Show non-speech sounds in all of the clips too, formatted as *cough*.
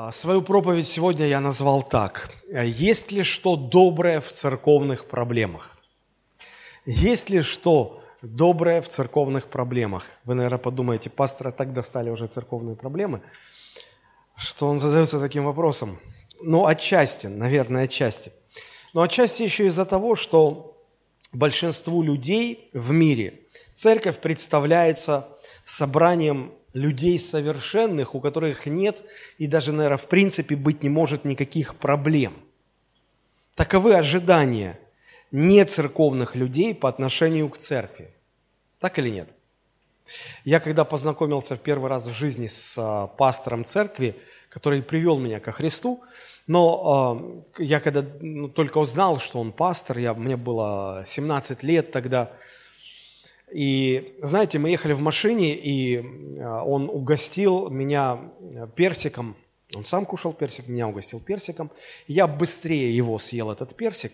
А, свою проповедь сегодня я назвал так. Есть ли что доброе в церковных проблемах? Есть ли что доброе в церковных проблемах? Вы, наверное, подумаете, пастора так достали уже церковные проблемы, что он задается таким вопросом. Ну, отчасти, наверное, отчасти. Но отчасти еще из-за того, что большинству людей в мире церковь представляется собранием людей совершенных, у которых нет и даже, наверное, в принципе быть не может никаких проблем. Таковы ожидания нецерковных людей по отношению к церкви. Так или нет? Я когда познакомился в первый раз в жизни с а, пастором церкви, который привел меня ко Христу, но э, я когда ну, только узнал, что он пастор, я, мне было 17 лет тогда, и знаете, мы ехали в машине, и а, он угостил меня персиком. Он сам кушал персик, меня угостил персиком. Я быстрее его съел, этот персик,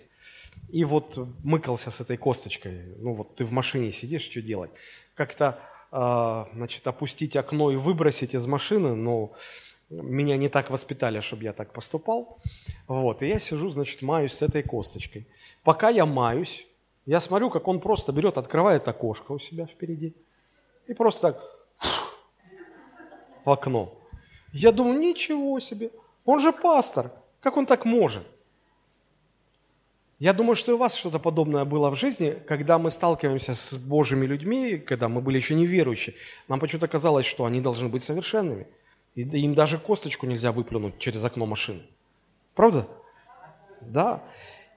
и вот мыкался с этой косточкой. Ну вот ты в машине сидишь, что делать? Как-то, а, значит, опустить окно и выбросить из машины, но меня не так воспитали, чтобы я так поступал. Вот, и я сижу, значит, маюсь с этой косточкой. Пока я маюсь, я смотрю, как он просто берет, открывает окошко у себя впереди и просто так в окно. Я думаю, ничего себе, он же пастор, как он так может? Я думаю, что и у вас что-то подобное было в жизни, когда мы сталкиваемся с Божьими людьми, когда мы были еще неверующие. Нам почему-то казалось, что они должны быть совершенными. И им даже косточку нельзя выплюнуть через окно машины. Правда? Да.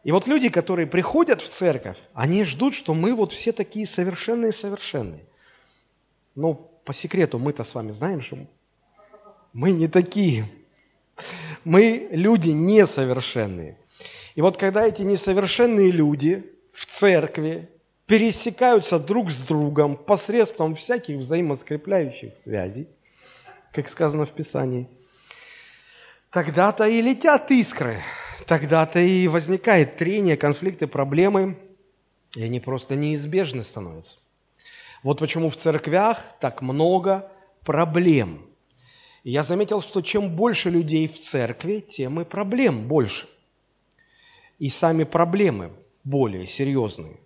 И вот люди, которые приходят в церковь, они ждут, что мы вот все такие совершенные-совершенные. Но по секрету мы-то с вами знаем, что мы не такие. Мы люди несовершенные. И вот когда эти несовершенные люди в церкви пересекаются друг с другом посредством всяких взаимоскрепляющих связей, как сказано в Писании, тогда-то и летят искры – тогда-то и возникает трение, конфликты, проблемы, и они просто неизбежны становятся. Вот почему в церквях так много проблем. И я заметил, что чем больше людей в церкви, тем и проблем больше. И сами проблемы более серьезные.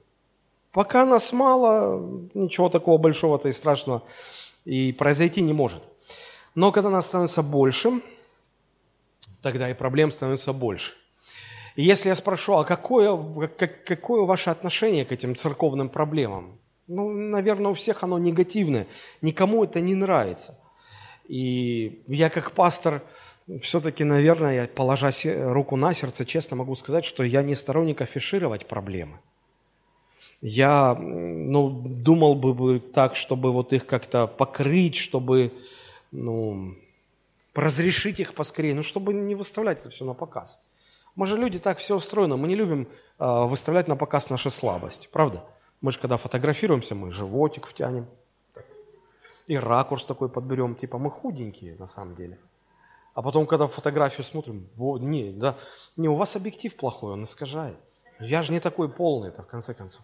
Пока нас мало, ничего такого большого-то и страшного и произойти не может. Но когда нас становится больше, тогда и проблем становится больше. И если я спрошу, а какое, как, какое ваше отношение к этим церковным проблемам? Ну, наверное, у всех оно негативное. Никому это не нравится. И я как пастор, все-таки, наверное, положа руку на сердце, честно могу сказать, что я не сторонник афишировать проблемы. Я ну, думал бы так, чтобы вот их как-то покрыть, чтобы ну, разрешить их поскорее, ну, чтобы не выставлять это все на показ. Мы же люди так все устроено, мы не любим э, выставлять на показ наши слабости, правда? Мы же когда фотографируемся, мы животик втянем, и ракурс такой подберем, типа мы худенькие на самом деле. А потом, когда фотографию смотрим, не, да, не, у вас объектив плохой, он искажает. Я же не такой полный, это в конце концов.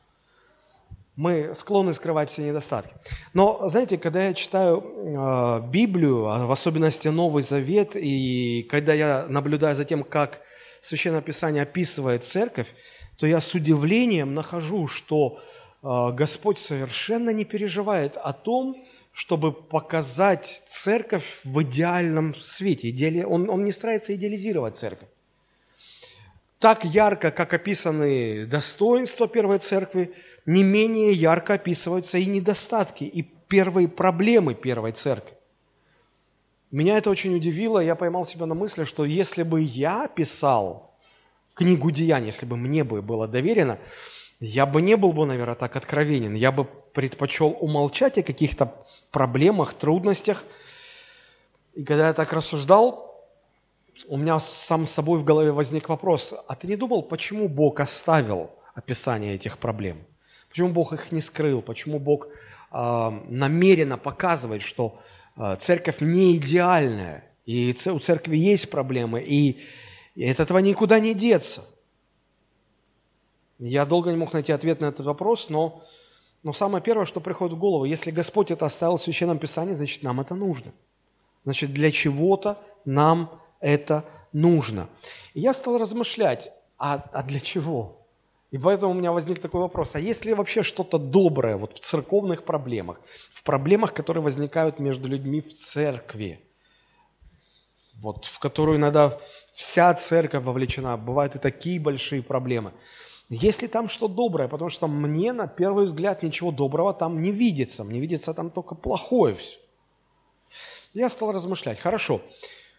Мы склонны скрывать все недостатки. Но, знаете, когда я читаю э, Библию, а в особенности Новый Завет, и когда я наблюдаю за тем, как Священное Писание описывает церковь, то я с удивлением нахожу, что а, Господь совершенно не переживает о том, чтобы показать церковь в идеальном свете. Он, он не старается идеализировать церковь. Так ярко, как описаны достоинства первой церкви, не менее ярко описываются и недостатки, и первые проблемы первой церкви. Меня это очень удивило, я поймал себя на мысли, что если бы я писал книгу Деяний, если бы мне бы было доверено, я бы не был бы, наверное, так откровенен. Я бы предпочел умолчать о каких-то проблемах, трудностях. И когда я так рассуждал, у меня сам с собой в голове возник вопрос, а ты не думал, почему Бог оставил описание этих проблем? Почему Бог их не скрыл? Почему Бог э, намеренно показывает, что церковь не идеальная, и у церкви есть проблемы, и, и от этого никуда не деться. Я долго не мог найти ответ на этот вопрос, но, но самое первое, что приходит в голову, если Господь это оставил в Священном Писании, значит, нам это нужно. Значит, для чего-то нам это нужно. И я стал размышлять, а, а для чего? И поэтому у меня возник такой вопрос, а есть ли вообще что-то доброе вот в церковных проблемах, в проблемах, которые возникают между людьми в церкви, вот, в которую иногда вся церковь вовлечена, бывают и такие большие проблемы. Есть ли там что доброе? Потому что мне на первый взгляд ничего доброго там не видится. Мне видится там только плохое все. Я стал размышлять. Хорошо,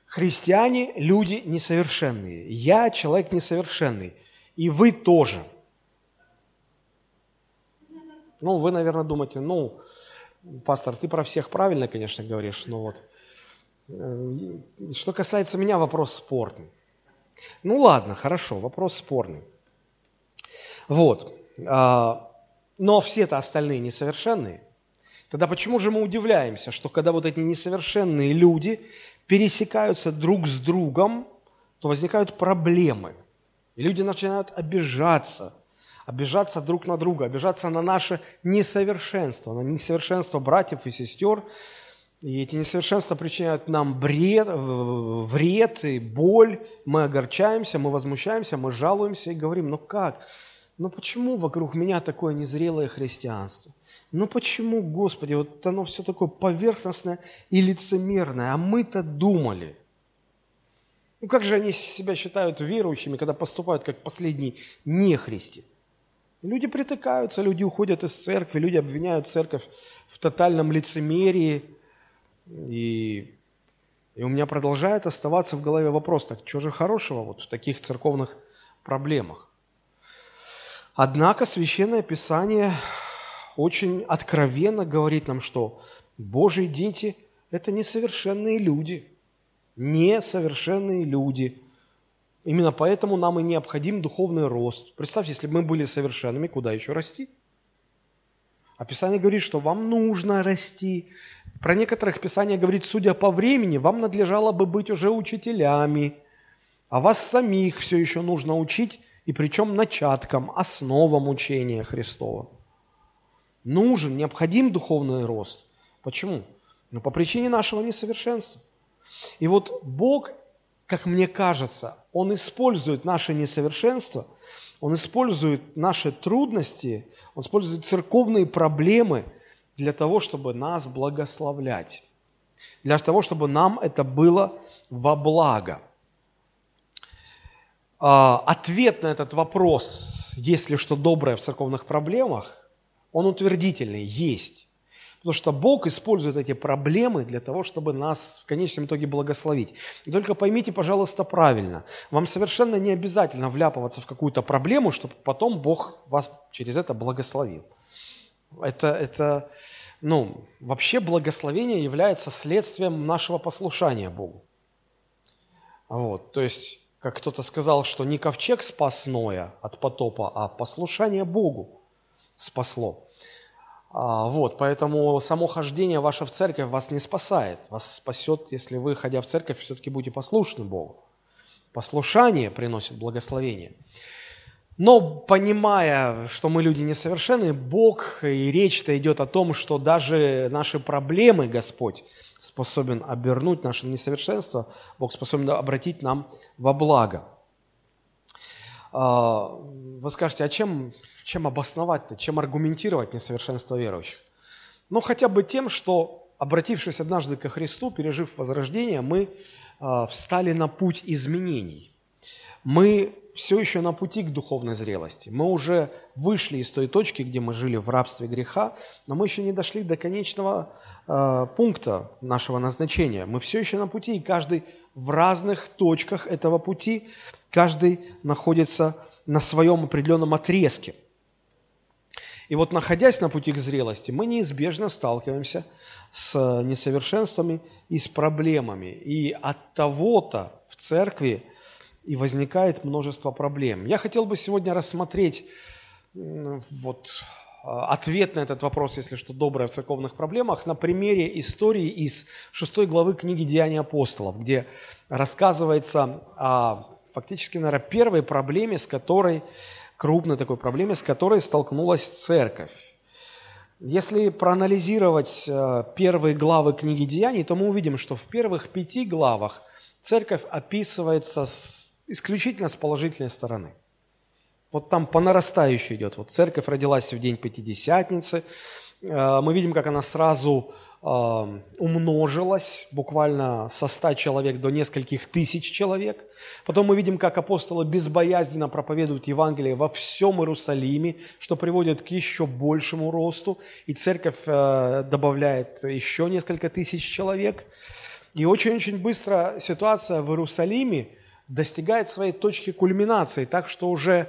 христиане – люди несовершенные. Я человек несовершенный. И вы тоже. Ну, вы, наверное, думаете, ну, пастор, ты про всех правильно, конечно, говоришь, но вот э, что касается меня, вопрос спорный. Ну ладно, хорошо, вопрос спорный. Вот. А, но все-то остальные несовершенные. Тогда почему же мы удивляемся, что когда вот эти несовершенные люди пересекаются друг с другом, то возникают проблемы. И люди начинают обижаться, обижаться друг на друга, обижаться на наше несовершенство, на несовершенство братьев и сестер. И эти несовершенства причиняют нам бред, вред и боль. Мы огорчаемся, мы возмущаемся, мы жалуемся и говорим, ну как? Ну почему вокруг меня такое незрелое христианство? Ну почему, Господи, вот оно все такое поверхностное и лицемерное, а мы-то думали. Ну как же они себя считают верующими, когда поступают как последние нехристи? Люди притыкаются, люди уходят из церкви, люди обвиняют церковь в тотальном лицемерии. И, и у меня продолжает оставаться в голове вопрос, так что же хорошего вот в таких церковных проблемах? Однако Священное Писание очень откровенно говорит нам, что Божьи дети – это несовершенные люди. Несовершенные люди. Именно поэтому нам и необходим духовный рост. Представьте, если бы мы были совершенными, куда еще расти? А Писание говорит, что вам нужно расти. Про некоторых Писание говорит, судя по времени, вам надлежало бы быть уже учителями, а вас самих все еще нужно учить, и причем начаткам, основам учения Христова нужен, необходим духовный рост. Почему? Ну, по причине нашего несовершенства. И вот Бог, как мне кажется, Он использует наше несовершенство, Он использует наши трудности, Он использует церковные проблемы для того, чтобы нас благословлять, для того, чтобы нам это было во благо. А, ответ на этот вопрос, есть ли что доброе в церковных проблемах, он утвердительный, есть. Потому что Бог использует эти проблемы для того, чтобы нас в конечном итоге благословить. И только поймите, пожалуйста, правильно. Вам совершенно не обязательно вляпываться в какую-то проблему, чтобы потом Бог вас через это благословил. Это, это ну, вообще благословение является следствием нашего послушания Богу. Вот, то есть, как кто-то сказал, что не ковчег спас Ноя от потопа, а послушание Богу спасло. А, вот, поэтому само хождение ваше в церковь вас не спасает. Вас спасет, если вы, ходя в церковь, все-таки будете послушны Богу. Послушание приносит благословение. Но понимая, что мы люди несовершенные, Бог и речь-то идет о том, что даже наши проблемы Господь способен обернуть наше несовершенство, Бог способен обратить нам во благо. А, вы скажете, а чем чем обосновать-то, чем аргументировать несовершенство верующих? Ну, хотя бы тем, что, обратившись однажды ко Христу, пережив возрождение, мы э, встали на путь изменений. Мы все еще на пути к духовной зрелости. Мы уже вышли из той точки, где мы жили в рабстве греха, но мы еще не дошли до конечного э, пункта нашего назначения. Мы все еще на пути, и каждый в разных точках этого пути, каждый находится на своем определенном отрезке – и вот находясь на пути к зрелости, мы неизбежно сталкиваемся с несовершенствами и с проблемами. И от того-то в церкви и возникает множество проблем. Я хотел бы сегодня рассмотреть вот, а, ответ на этот вопрос, если что доброе в церковных проблемах, на примере истории из шестой главы книги «Деяния апостолов», где рассказывается о фактически, наверное, первой проблеме, с которой крупной такой проблеме, с которой столкнулась церковь. Если проанализировать э, первые главы книги Деяний, то мы увидим, что в первых пяти главах церковь описывается с, исключительно с положительной стороны. Вот там по нарастающей идет. Вот церковь родилась в день Пятидесятницы. Э, мы видим, как она сразу умножилась буквально со ста человек до нескольких тысяч человек. Потом мы видим, как апостолы безбоязненно проповедуют Евангелие во всем Иерусалиме, что приводит к еще большему росту. И церковь э, добавляет еще несколько тысяч человек. И очень-очень быстро ситуация в Иерусалиме достигает своей точки кульминации, так что уже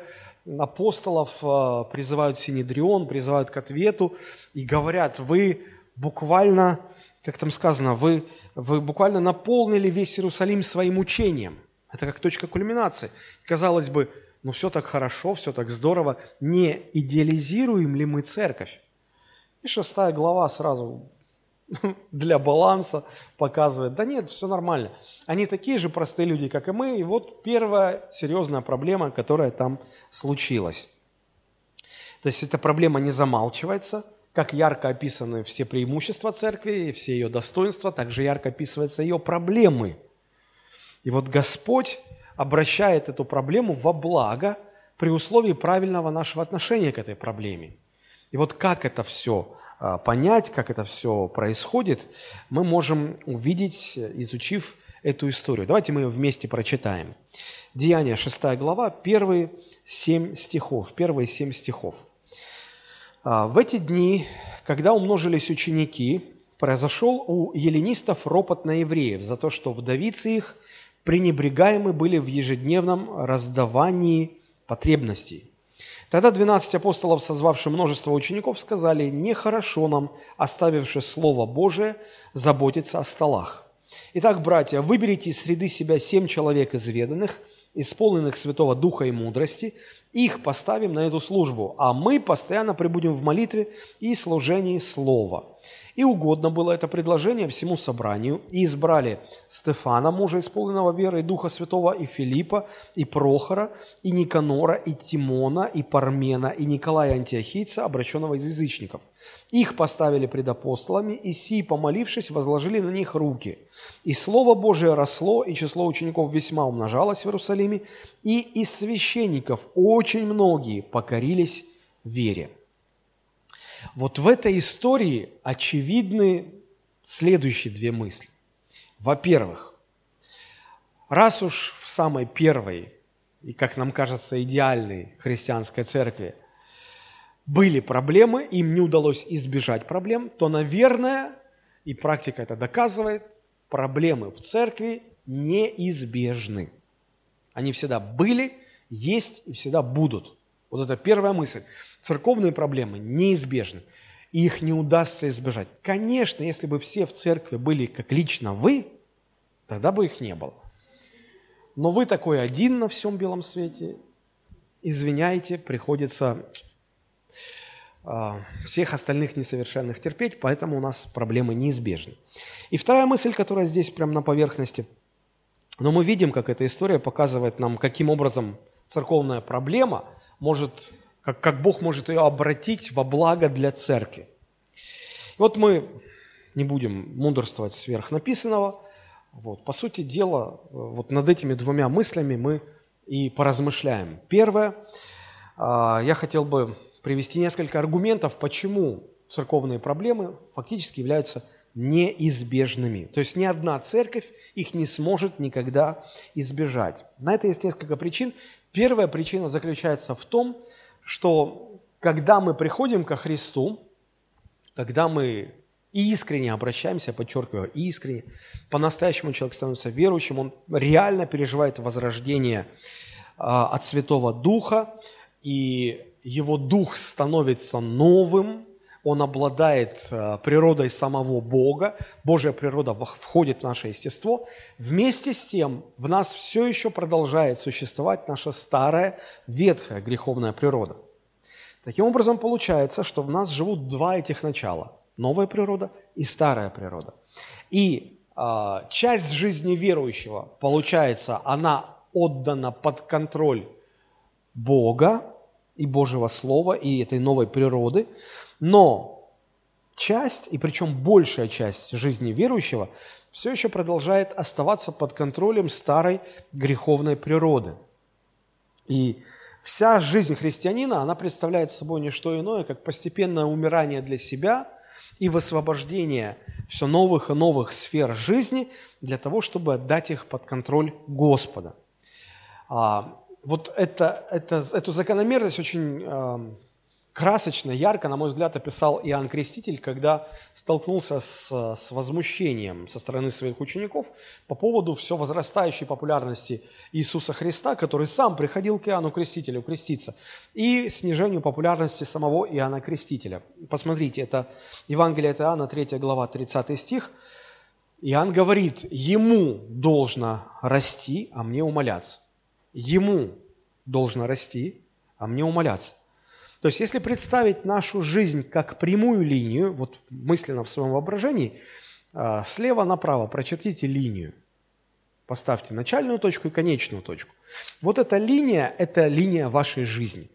апостолов э, призывают Синедрион, призывают к ответу и говорят, вы буквально, как там сказано, вы, вы буквально наполнили весь Иерусалим своим учением. Это как точка кульминации. Казалось бы, ну все так хорошо, все так здорово. Не идеализируем ли мы церковь? И шестая глава сразу *laughs* для баланса показывает, да нет, все нормально. Они такие же простые люди, как и мы. И вот первая серьезная проблема, которая там случилась. То есть эта проблема не замалчивается – как ярко описаны все преимущества церкви все ее достоинства, так же ярко описываются ее проблемы. И вот Господь обращает эту проблему во благо при условии правильного нашего отношения к этой проблеме. И вот как это все а, понять, как это все происходит, мы можем увидеть, изучив эту историю. Давайте мы ее вместе прочитаем. Деяние 6 глава, первые семь стихов. Первые семь стихов. А, в эти дни, когда умножились ученики, произошел у еленистов ропот на евреев за то, что вдовицы их пренебрегаемы были в ежедневном раздавании потребностей. Тогда двенадцать апостолов, созвавшие множество учеников, сказали, «Нехорошо нам, оставивши Слово Божие, заботиться о столах. Итак, братья, выберите из среды себя семь человек изведанных, исполненных Святого Духа и мудрости, их поставим на эту службу, а мы постоянно пребудем в молитве и служении Слова. И угодно было это предложение всему собранию, и избрали Стефана, мужа исполненного веры и Духа Святого, и Филиппа, и Прохора, и Никанора, и Тимона, и Пармена, и Николая Антиохийца, обращенного из язычников. Их поставили пред апостолами, и сии, помолившись, возложили на них руки. И Слово Божие росло, и число учеников весьма умножалось в Иерусалиме, и из священников очень многие покорились вере. Вот в этой истории очевидны следующие две мысли. Во-первых, раз уж в самой первой и, как нам кажется, идеальной христианской церкви были проблемы, им не удалось избежать проблем, то, наверное, и практика это доказывает, проблемы в церкви неизбежны. Они всегда были, есть и всегда будут. Вот это первая мысль. Церковные проблемы неизбежны, и их не удастся избежать. Конечно, если бы все в церкви были как лично вы, тогда бы их не было. Но вы такой один на всем белом свете, извиняйте, приходится э, всех остальных несовершенных терпеть, поэтому у нас проблемы неизбежны. И вторая мысль, которая здесь прямо на поверхности, но мы видим, как эта история показывает нам, каким образом церковная проблема может как, как Бог может ее обратить во благо для церкви. Вот мы не будем мудрствовать сверх написанного. Вот, по сути дела, вот над этими двумя мыслями мы и поразмышляем. Первое, а, я хотел бы привести несколько аргументов, почему церковные проблемы фактически являются неизбежными. То есть ни одна церковь их не сможет никогда избежать. На это есть несколько причин. Первая причина заключается в том, что когда мы приходим ко Христу, когда мы искренне обращаемся, подчеркиваю, искренне, по-настоящему человек становится верующим, он реально переживает возрождение а, от Святого Духа, и его дух становится новым, он обладает а, природой самого Бога, Божья природа входит в наше естество. Вместе с тем в нас все еще продолжает существовать наша старая ветхая греховная природа. Таким образом, получается, что в нас живут два этих начала – новая природа и старая природа. И э, часть жизни верующего, получается, она отдана под контроль Бога и Божьего Слова, и этой новой природы, но часть, и причем большая часть жизни верующего все еще продолжает оставаться под контролем старой греховной природы. И вся жизнь христианина, она представляет собой не что иное, как постепенное умирание для себя и высвобождение все новых и новых сфер жизни для того, чтобы отдать их под контроль Господа. А, вот это, это, эту закономерность очень э, красочно, ярко, на мой взгляд, описал Иоанн Креститель, когда столкнулся с, с возмущением со стороны своих учеников по поводу все возрастающей популярности Иисуса Христа, который сам приходил к Иоанну Крестителю креститься, и снижению популярности самого Иоанна Крестителя. Посмотрите, это Евангелие от Иоанна, 3 глава, 30 стих. Иоанн говорит, ему должно расти, а мне умоляться. Ему должно расти, а мне умоляться. То есть, если представить нашу жизнь как прямую линию, вот мысленно в своем воображении, а, слева направо прочертите линию. Поставьте начальную точку и конечную точку. Вот эта линия – это линия вашей жизни.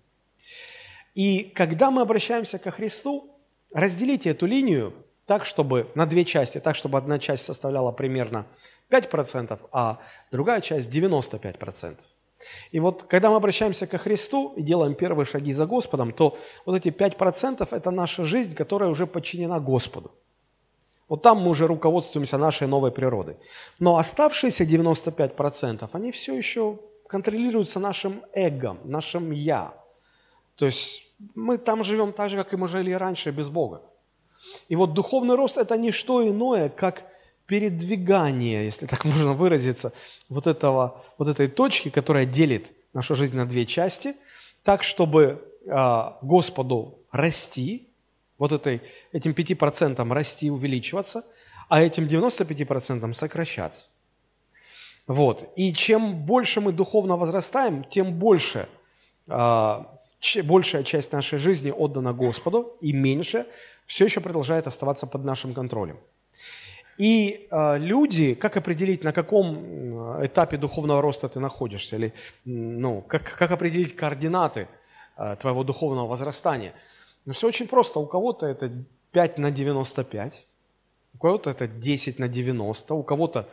И когда мы обращаемся ко Христу, разделите эту линию так, чтобы на две части, так, чтобы одна часть составляла примерно 5%, а другая часть 95%. И вот когда мы обращаемся ко Христу и делаем первые шаги за Господом, то вот эти 5% – это наша жизнь, которая уже подчинена Господу. Вот там мы уже руководствуемся нашей новой природой. Но оставшиеся 95%, они все еще контролируются нашим эго, нашим «я». То есть мы там живем так же, как и мы жили раньше, без Бога. И вот духовный рост – это не что иное, как – передвигание, если так *laughs* можно выразиться, вот, этого, вот этой точки, которая делит нашу жизнь на две части, так, чтобы э, Господу расти, вот этой, этим 5% расти, увеличиваться, а этим 95% сокращаться. Вот. И чем больше мы духовно возрастаем, тем больше, э, большая часть нашей жизни отдана Господу, и меньше все еще продолжает оставаться под нашим контролем. И э, люди, как определить, на каком этапе духовного роста ты находишься, или ну, как, как определить координаты э, твоего духовного возрастания? Ну, все очень просто. У кого-то это 5 на 95, у кого-то это 10 на 90, у кого-то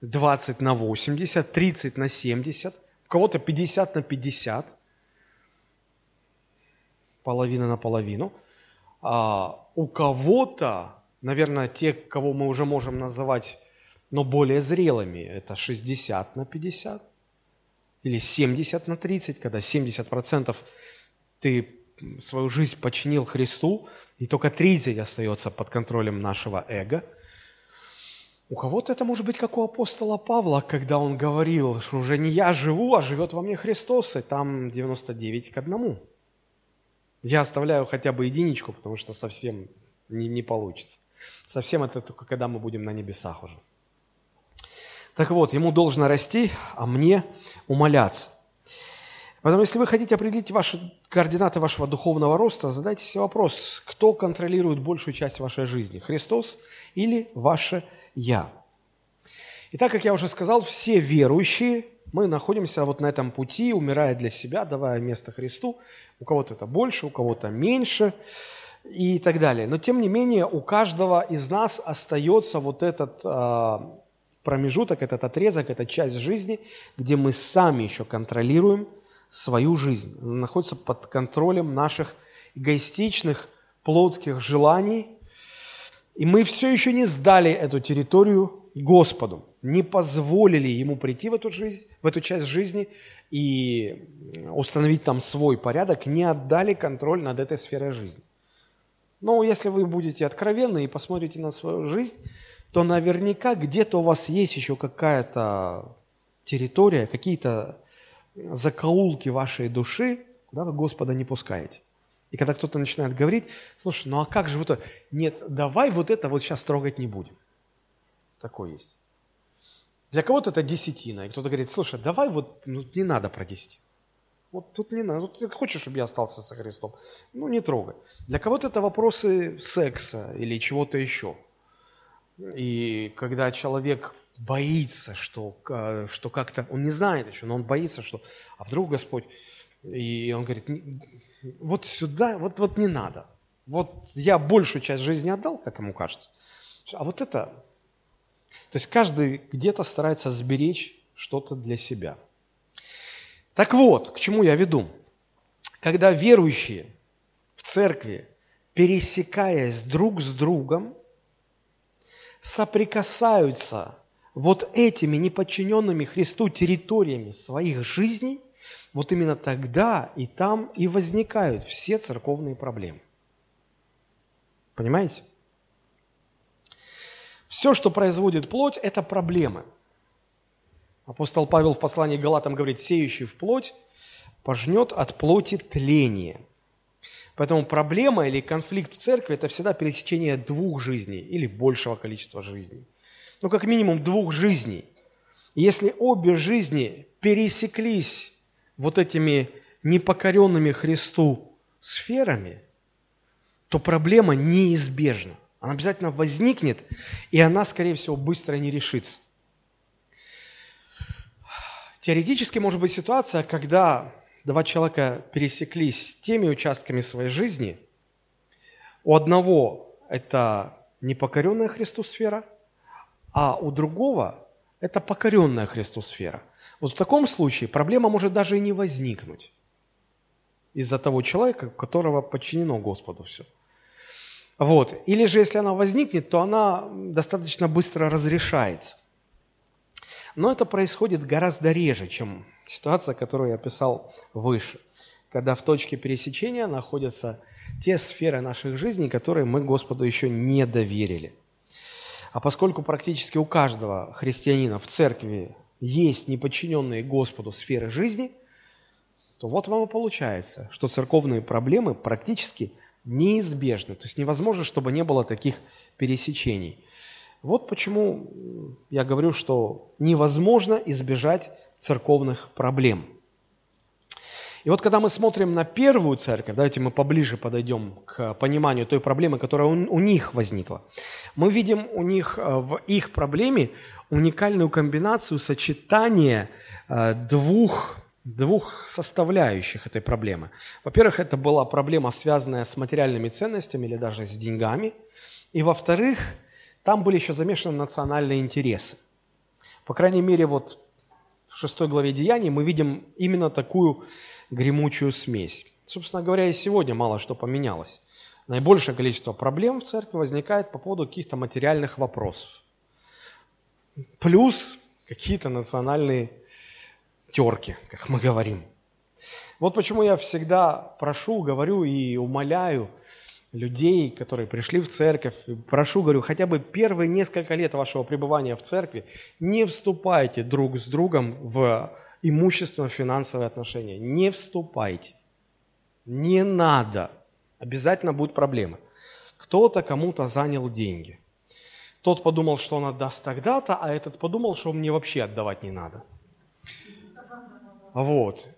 20 на 80, 30 на 70, у кого-то 50 на 50, половина на половину. А у кого-то наверное, те, кого мы уже можем называть, но более зрелыми, это 60 на 50 или 70 на 30, когда 70% ты свою жизнь подчинил Христу, и только 30 остается под контролем нашего эго. У кого-то это может быть как у апостола Павла, когда он говорил, что уже не я живу, а живет во мне Христос, и там 99 к одному. Я оставляю хотя бы единичку, потому что совсем не, не получится. Совсем это только когда мы будем на небесах уже. Так вот, ему должно расти, а мне умоляться. Поэтому, если вы хотите определить ваши координаты вашего духовного роста, задайте себе вопрос, кто контролирует большую часть вашей жизни, Христос или ваше «Я». И так, как я уже сказал, все верующие, мы находимся вот на этом пути, умирая для себя, давая место Христу. У кого-то это больше, у кого-то меньше и так далее. Но тем не менее у каждого из нас остается вот этот э, промежуток, этот отрезок, эта часть жизни, где мы сами еще контролируем свою жизнь. Она находится под контролем наших эгоистичных плотских желаний. И мы все еще не сдали эту территорию Господу, не позволили Ему прийти в эту жизнь, в эту часть жизни и установить там свой порядок, не отдали контроль над этой сферой жизни. Но если вы будете откровенны и посмотрите на свою жизнь, то наверняка где-то у вас есть еще какая-то территория, какие-то закоулки вашей души, куда вы Господа не пускаете. И когда кто-то начинает говорить, слушай, ну а как же вот это? Нет, давай вот это вот сейчас трогать не будем. Такое есть. Для кого-то это десятина. И кто-то говорит, слушай, давай вот, ну, не надо про десятину. Вот тут не надо. Ты хочешь, чтобы я остался со Христом? Ну, не трогай. Для кого-то это вопросы секса или чего-то еще. И когда человек боится, что, что как-то, он не знает еще, но он боится, что, а вдруг Господь, и он говорит, вот сюда, вот, вот не надо. Вот я большую часть жизни отдал, как ему кажется. А вот это, То есть каждый где-то старается сберечь что-то для себя. Так вот, к чему я веду? Когда верующие в церкви, пересекаясь друг с другом, соприкасаются вот этими неподчиненными Христу территориями своих жизней, вот именно тогда и там и возникают все церковные проблемы. Понимаете? Все, что производит плоть, это проблемы. Апостол Павел в послании к Галатам говорит, сеющий в плоть пожнет от плоти тление. Поэтому проблема или конфликт в церкви – это всегда пересечение двух жизней или большего количества жизней. Ну, как минимум двух жизней. Если обе жизни пересеклись вот этими непокоренными Христу сферами, то проблема неизбежна. Она обязательно возникнет, и она, скорее всего, быстро не решится. Теоретически может быть ситуация, когда два человека пересеклись теми участками своей жизни. У одного это непокоренная Христу сфера, а у другого это покоренная Христу сфера. Вот в таком случае проблема может даже и не возникнуть из-за того человека, которого подчинено Господу все. Вот. Или же, если она возникнет, то она достаточно быстро разрешается. Но это происходит гораздо реже, чем ситуация, которую я описал выше, когда в точке пересечения находятся те сферы наших жизней, которые мы Господу еще не доверили. А поскольку практически у каждого христианина в церкви есть неподчиненные Господу сферы жизни, то вот вам и получается, что церковные проблемы практически неизбежны. То есть невозможно, чтобы не было таких пересечений. Вот почему я говорю, что невозможно избежать церковных проблем. И вот когда мы смотрим на первую церковь, давайте мы поближе подойдем к пониманию той проблемы, которая у, них возникла. Мы видим у них э, в их проблеме уникальную комбинацию сочетания э, двух, двух составляющих этой проблемы. Во-первых, это была проблема, связанная с материальными ценностями или даже с деньгами. И во-вторых, там были еще замешаны национальные интересы. По крайней мере, вот в шестой главе Деяний мы видим именно такую гремучую смесь. Собственно говоря, и сегодня мало что поменялось. Наибольшее количество проблем в церкви возникает по поводу каких-то материальных вопросов. Плюс какие-то национальные терки, как мы говорим. Вот почему я всегда прошу, говорю и умоляю – людей, которые пришли в церковь. Прошу, говорю, хотя бы первые несколько лет вашего пребывания в церкви не вступайте друг с другом в имущественно-финансовые отношения. Не вступайте. Не надо. Обязательно будут проблемы. Кто-то кому-то занял деньги. Тот подумал, что он отдаст тогда-то, а этот подумал, что мне вообще отдавать не надо. Вот.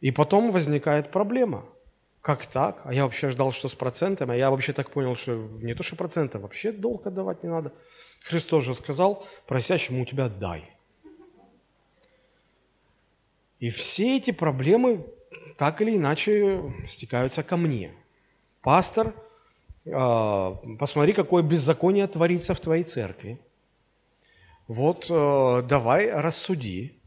И потом возникает проблема – как так? А я вообще ждал, что с процентами, а я вообще так понял, что не то, что проценты, вообще долг отдавать не надо. Христос же сказал, просящему у тебя дай. И все эти проблемы так или иначе стекаются ко мне. Пастор, а, посмотри, какое беззаконие творится в твоей церкви. Вот а, давай рассуди.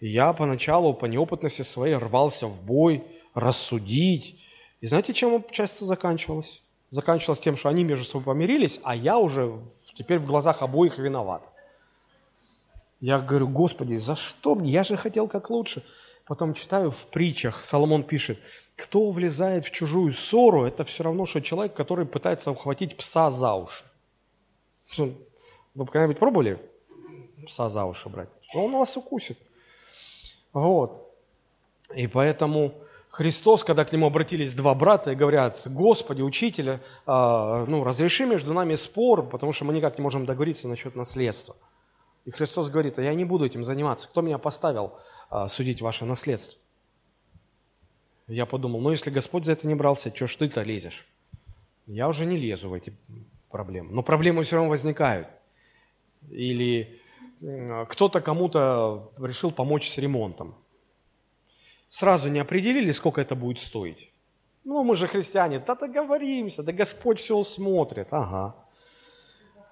Я поначалу по неопытности своей рвался в бой, рассудить, и знаете, чем часто заканчивалось? Заканчивалось тем, что они между собой помирились, а я уже теперь в глазах обоих виноват. Я говорю, Господи, за что мне? Я же хотел как лучше. Потом читаю в притчах, Соломон пишет, кто влезает в чужую ссору, это все равно, что человек, который пытается ухватить пса за уши. Вы когда-нибудь пробовали пса за уши брать? Он вас укусит. Вот. И поэтому Христос, когда к нему обратились два брата и говорят, Господи, учителя, а, ну, разреши между нами спор, потому что мы никак не можем договориться насчет наследства. И Христос говорит, а я не буду этим заниматься. Кто меня поставил а, судить ваше наследство? Я подумал, ну если Господь за это не брался, что ж ты-то лезешь? Я уже не лезу в эти проблемы. Но проблемы все равно возникают. Или кто-то кому-то решил помочь с ремонтом сразу не определили, сколько это будет стоить. Ну, мы же христиане, да договоримся, да Господь все усмотрит. Ага.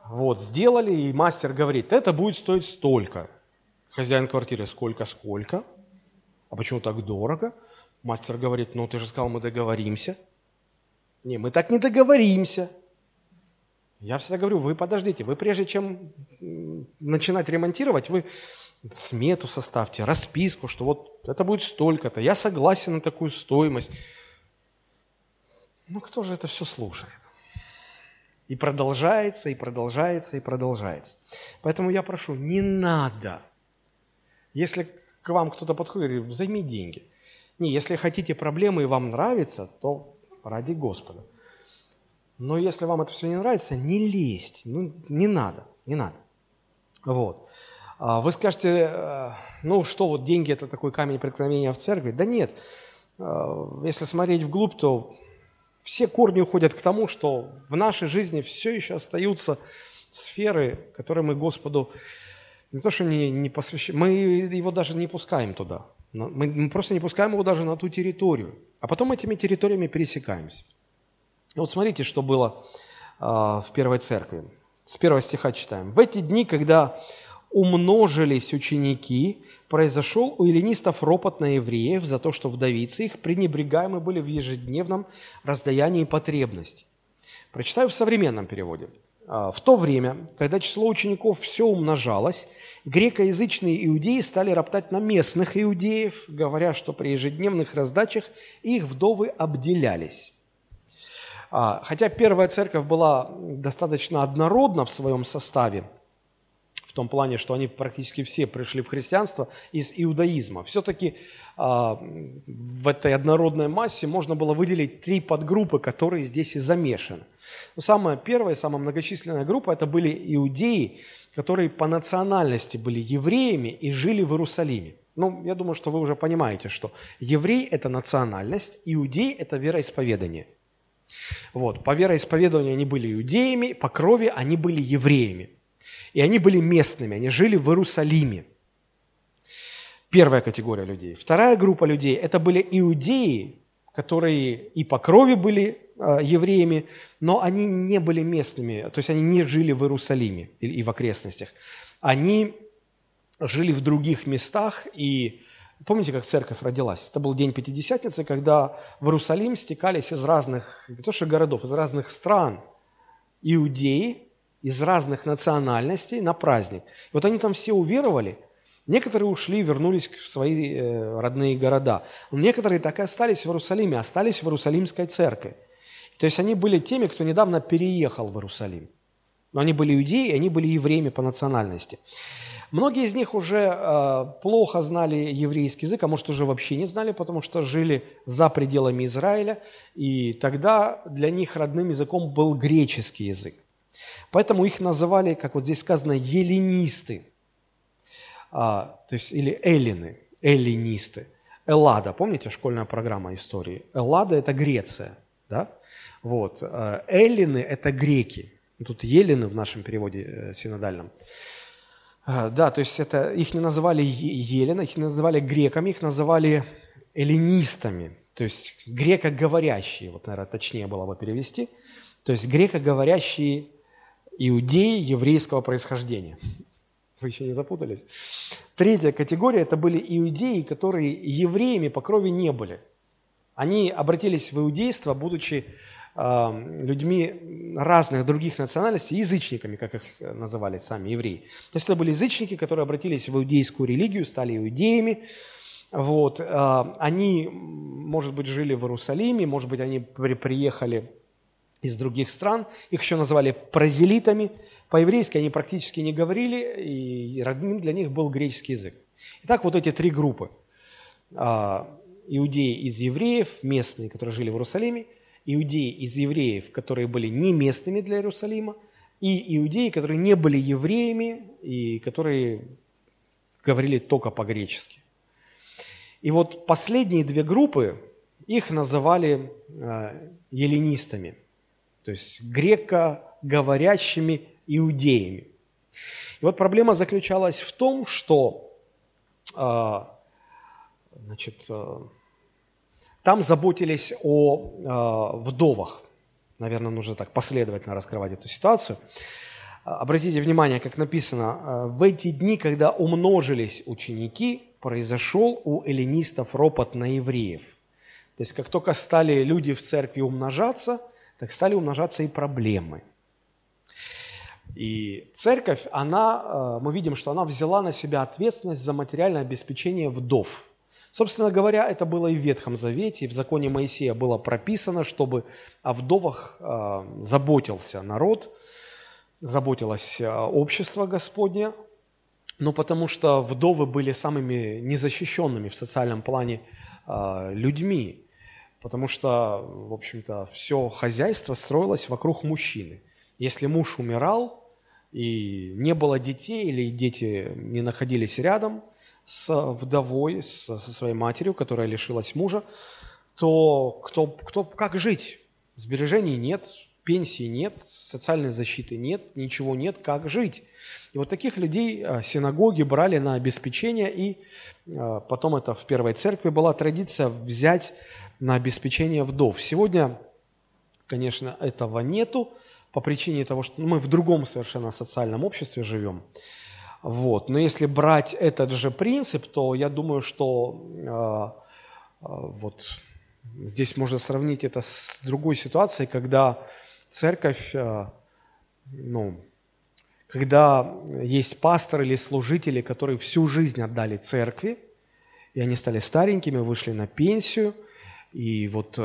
Вот, сделали, и мастер говорит, это будет стоить столько. Хозяин квартиры, сколько-сколько? А почему так дорого? Мастер говорит, ну ты же сказал, мы договоримся. Не, мы так не договоримся. Я всегда говорю, вы подождите, вы прежде чем начинать ремонтировать, вы смету составьте, расписку, что вот это будет столько-то, я согласен на такую стоимость. Ну кто же это все слушает? И продолжается, и продолжается, и продолжается. Поэтому я прошу, не надо. Если к вам кто-то подходит и говорит, займи деньги. Не, если хотите проблемы и вам нравится, то ради Господа. Но если вам это все не нравится, не лезть, ну, не надо, не надо. Вот. А вы скажете, э, ну что, вот деньги – это такой камень преткновения в церкви? Да нет. Э, если смотреть вглубь, то все корни уходят к тому, что в нашей жизни все еще остаются сферы, которые мы Господу не то, что не, не посвящаем, мы его даже не пускаем туда. Мы просто не пускаем его даже на ту территорию. А потом этими территориями пересекаемся. Вот смотрите, что было э, в первой церкви. С первого стиха читаем. «В эти дни, когда умножились ученики, произошел у эллинистов ропот на евреев за то, что вдовицы их пренебрегаемы были в ежедневном раздаянии потребностей». Прочитаю в современном переводе. А, в то время, когда число учеников все умножалось, грекоязычные иудеи стали роптать на местных иудеев, говоря, что при ежедневных раздачах их вдовы обделялись. А, хотя первая церковь была достаточно однородна в своем составе, в том плане, что они практически все пришли в христианство из иудаизма. Все-таки а, в этой однородной массе можно было выделить три подгруппы, которые здесь и замешаны. Но самая первая, самая многочисленная группа – это были иудеи, которые по национальности были евреями и жили в Иерусалиме. Ну, я думаю, что вы уже понимаете, что еврей – это национальность, иудей – это вероисповедание – вот. По вероисповеданию они были иудеями, по крови они были евреями. И они были местными, они жили в Иерусалиме. Первая категория людей. Вторая группа людей – это были иудеи, которые и по крови были э, евреями, но они не были местными, то есть они не жили в Иерусалиме и в окрестностях. Они жили в других местах, и Помните, как церковь родилась? Это был день Пятидесятницы, когда в Иерусалим стекались из разных, не то что городов, из разных стран иудеи, из разных национальностей на праздник. Вот они там все уверовали, некоторые ушли, вернулись в свои э, родные города. Но некоторые так и остались в Иерусалиме, остались в Иерусалимской церкви. То есть они были теми, кто недавно переехал в Иерусалим. Но они были иудеи, они были евреями по национальности. Многие из них уже э, плохо знали еврейский язык, а может уже вообще не знали, потому что жили за пределами Израиля, и тогда для них родным языком был греческий язык. Поэтому их называли, как вот здесь сказано, еленисты, а, то есть или эллины, эллинисты. Эллада, помните школьная программа истории? Эллада – это Греция, да? Вот. Э, эллины – это греки. Тут елены в нашем переводе э, синодальном. А, да, то есть это, их не называли Елена, их не называли греками, их называли эллинистами, то есть грекоговорящие, вот, наверное, точнее было бы перевести, то есть грекоговорящие иудеи еврейского происхождения. Вы еще не запутались? Третья категория – это были иудеи, которые евреями по крови не были. Они обратились в иудейство, будучи людьми разных других национальностей, язычниками, как их называли сами евреи. То есть это были язычники, которые обратились в иудейскую религию, стали иудеями. Вот. Они, может быть, жили в Иерусалиме, может быть, они приехали из других стран. Их еще называли празелитами. По-еврейски они практически не говорили, и родным для них был греческий язык. Итак, вот эти три группы. А, иудеи из евреев, местные, которые жили в Иерусалиме – иудеи из евреев, которые были не местными для Иерусалима, и иудеи, которые не были евреями и которые говорили только по-гречески. И вот последние две группы, их называли э, еленистами, то есть греко-говорящими иудеями. И вот проблема заключалась в том, что э, значит, э, там заботились о э, вдовах. Наверное, нужно так последовательно раскрывать эту ситуацию. Обратите внимание, как написано, в эти дни, когда умножились ученики, произошел у эллинистов ропот на евреев. То есть, как только стали люди в церкви умножаться, так стали умножаться и проблемы. И церковь, она, мы видим, что она взяла на себя ответственность за материальное обеспечение вдов – Собственно говоря, это было и в Ветхом Завете, и в законе Моисея было прописано, чтобы о вдовах э, заботился народ, заботилось э, общество Господне, но потому что вдовы были самыми незащищенными в социальном плане э, людьми, потому что, в общем-то, все хозяйство строилось вокруг мужчины. Если муж умирал, и не было детей, или дети не находились рядом – с вдовой, со своей матерью, которая лишилась мужа, то кто, кто, как жить? Сбережений нет, пенсии нет, социальной защиты нет, ничего нет, как жить? И вот таких людей а, синагоги брали на обеспечение, и а, потом это в первой церкви была традиция взять на обеспечение вдов. Сегодня, конечно, этого нету по причине того, что мы в другом совершенно социальном обществе живем. Вот. Но если брать этот же принцип, то я думаю, что э, э, вот здесь можно сравнить это с другой ситуацией, когда церковь, э, ну, когда есть пастор или служители, которые всю жизнь отдали церкви, и они стали старенькими, вышли на пенсию, и вот э,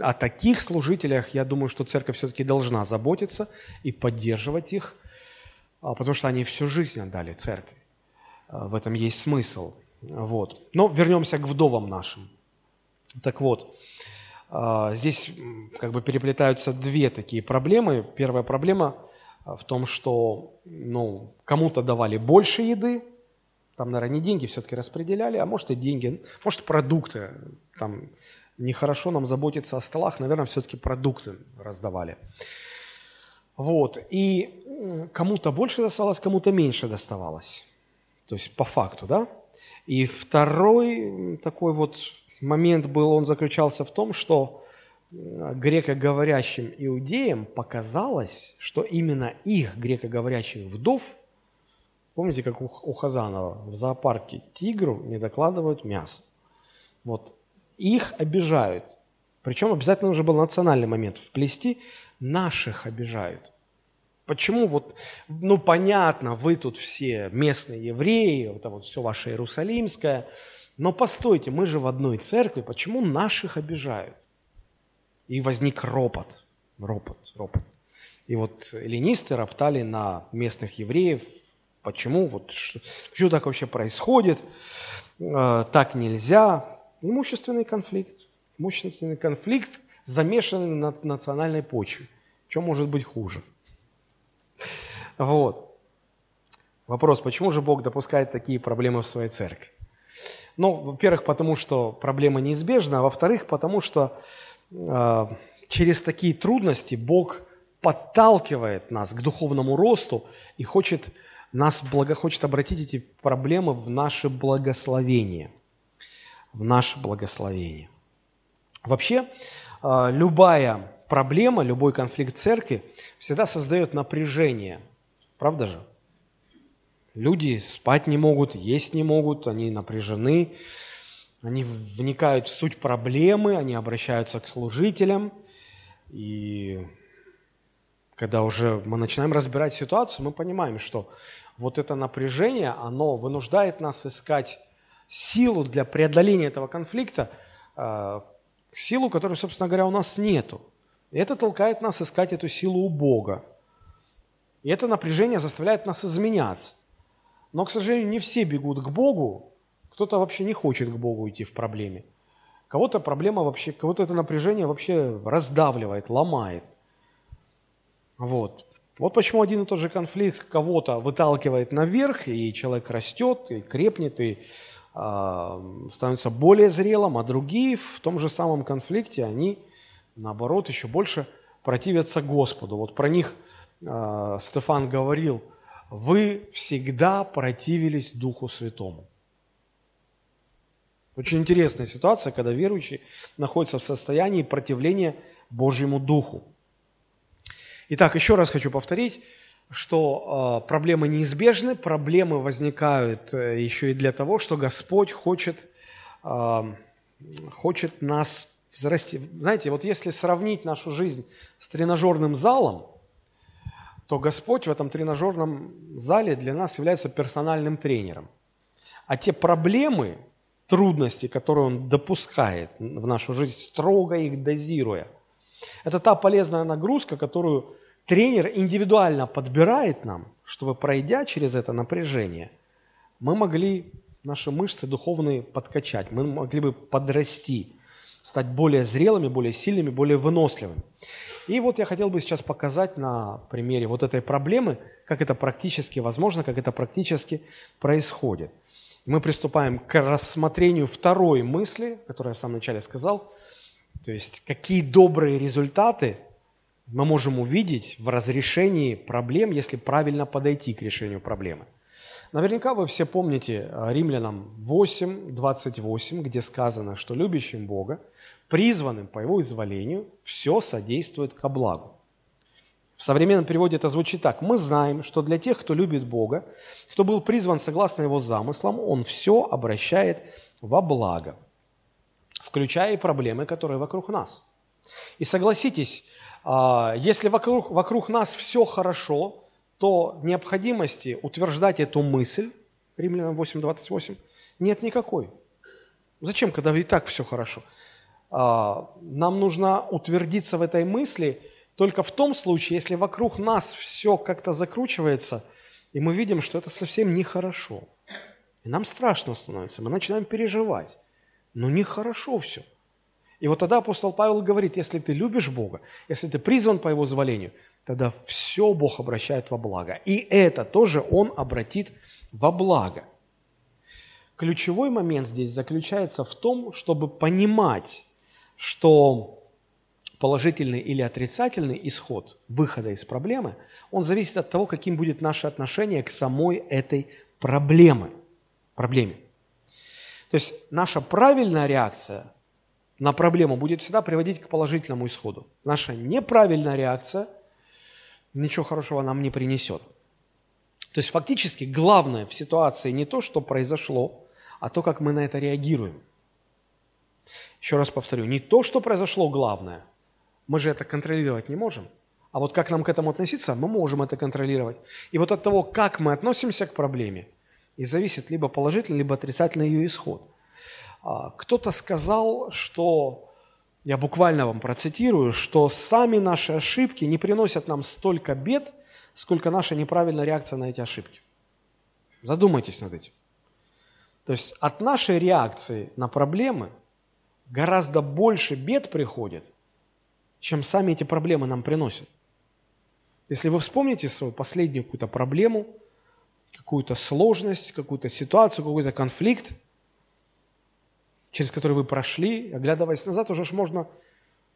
о таких служителях, я думаю, что церковь все-таки должна заботиться и поддерживать их – а, потому что они всю жизнь отдали церкви. А, в этом есть смысл. Вот. Но вернемся к вдовам нашим. Так вот, а, здесь как бы переплетаются две такие проблемы. Первая проблема в том, что ну, кому-то давали больше еды, там, наверное, не деньги все-таки распределяли, а может и деньги, может продукты. Там нехорошо нам заботиться о столах, наверное, все-таки продукты раздавали. Вот. И кому-то больше доставалось, кому-то меньше доставалось. То есть по факту, да? И второй такой вот момент был, он заключался в том, что грекоговорящим иудеям показалось, что именно их грекоговорящих вдов, помните, как у, у Хазанова в зоопарке тигру не докладывают мясо. Вот их обижают. Причем обязательно уже был национальный момент. Вплести наших обижают. Почему вот, ну понятно, вы тут все местные евреи, вот это вот все ваше Иерусалимское, но постойте, мы же в одной церкви, почему наших обижают? И возник ропот, ропот, ропот. И вот эллинисты роптали на местных евреев, почему, вот что, так вообще происходит, э, так нельзя. Имущественный конфликт. Имущественный конфликт, замешанный на национальной почве. Что может быть хуже? Вот. Вопрос, почему же Бог допускает такие проблемы в своей церкви? Ну, во-первых, потому что проблема неизбежна, а во-вторых, потому что э, через такие трудности Бог подталкивает нас к духовному росту и хочет нас благо, хочет обратить эти проблемы в наше благословение. В наше благословение. Вообще, э, любая проблема, любой конфликт церкви всегда создает напряжение. Правда же? Люди спать не могут, есть не могут, они напряжены, они вникают в суть проблемы, они обращаются к служителям. И когда уже мы начинаем разбирать ситуацию, мы понимаем, что вот это напряжение, оно вынуждает нас искать силу для преодоления этого конфликта, э, силу, которой, собственно говоря, у нас нету. И это толкает нас искать эту силу у Бога. И это напряжение заставляет нас изменяться. Но, к сожалению, не все бегут к Богу. Кто-то вообще не хочет к Богу идти в проблеме. Кого-то проблема вообще, кого-то это напряжение вообще раздавливает, ломает. Вот. Вот почему один и тот же конфликт кого-то выталкивает наверх, и человек растет, и крепнет, и э, становится более зрелым, а другие в том же самом конфликте, они наоборот, еще больше противятся Господу. Вот про них э, Стефан говорил, вы всегда противились Духу Святому. Очень интересная ситуация, когда верующий находится в состоянии противления Божьему Духу. Итак, еще раз хочу повторить, что э, проблемы неизбежны, проблемы возникают э, еще и для того, что Господь хочет, э, хочет нас взрасти. Знаете, вот если сравнить нашу жизнь с тренажерным залом, то Господь в этом тренажерном зале для нас является персональным тренером. А те проблемы, трудности, которые Он допускает в нашу жизнь, строго их дозируя, это та полезная нагрузка, которую тренер индивидуально подбирает нам, чтобы, пройдя через это напряжение, мы могли наши мышцы духовные подкачать, мы могли бы подрасти, стать более зрелыми, более сильными, более выносливыми. И вот я хотел бы сейчас показать на примере вот этой проблемы, как это практически возможно, как это практически происходит. Мы приступаем к рассмотрению второй мысли, которую я в самом начале сказал, то есть какие добрые результаты мы можем увидеть в разрешении проблем, если правильно подойти к решению проблемы. Наверняка вы все помните э, Римлянам 8, 28, где сказано, что любящим Бога, призванным по Его изволению, все содействует ко благу. В современном переводе это звучит так. Мы знаем, что для тех, кто любит Бога, кто был призван согласно Его замыслам, Он все обращает во благо, включая и проблемы, которые вокруг нас. И согласитесь, а, если вокруг, вокруг нас все хорошо, то необходимости утверждать эту мысль, Римлянам 8.28, нет никакой. Зачем, когда и так все хорошо? А, нам нужно утвердиться в этой мысли только в том случае, если вокруг нас все как-то закручивается, и мы видим, что это совсем нехорошо. И нам страшно становится, мы начинаем переживать. Но нехорошо все. И вот тогда апостол Павел говорит, если ты любишь Бога, если ты призван по Его зволению, тогда все Бог обращает во благо. И это тоже Он обратит во благо. Ключевой момент здесь заключается в том, чтобы понимать, что положительный или отрицательный исход выхода из проблемы, он зависит от того, каким будет наше отношение к самой этой проблеме. проблеме. То есть наша правильная реакция на проблему будет всегда приводить к положительному исходу. Наша неправильная реакция ничего хорошего нам не принесет. То есть фактически главное в ситуации не то, что произошло, а то, как мы на это реагируем. Еще раз повторю, не то, что произошло главное, мы же это контролировать не можем, а вот как нам к этому относиться, мы можем это контролировать. И вот от того, как мы относимся к проблеме, и зависит либо положительный, либо отрицательный ее исход. А, кто-то сказал, что, я буквально вам процитирую, что сами наши ошибки не приносят нам столько бед, сколько наша неправильная реакция на эти ошибки. Задумайтесь над этим. То есть от нашей реакции на проблемы гораздо больше бед приходит, чем сами эти проблемы нам приносят. Если вы вспомните свою последнюю какую-то проблему, какую-то сложность, какую-то ситуацию, какой-то конфликт – через который вы прошли, оглядываясь назад, уже ж можно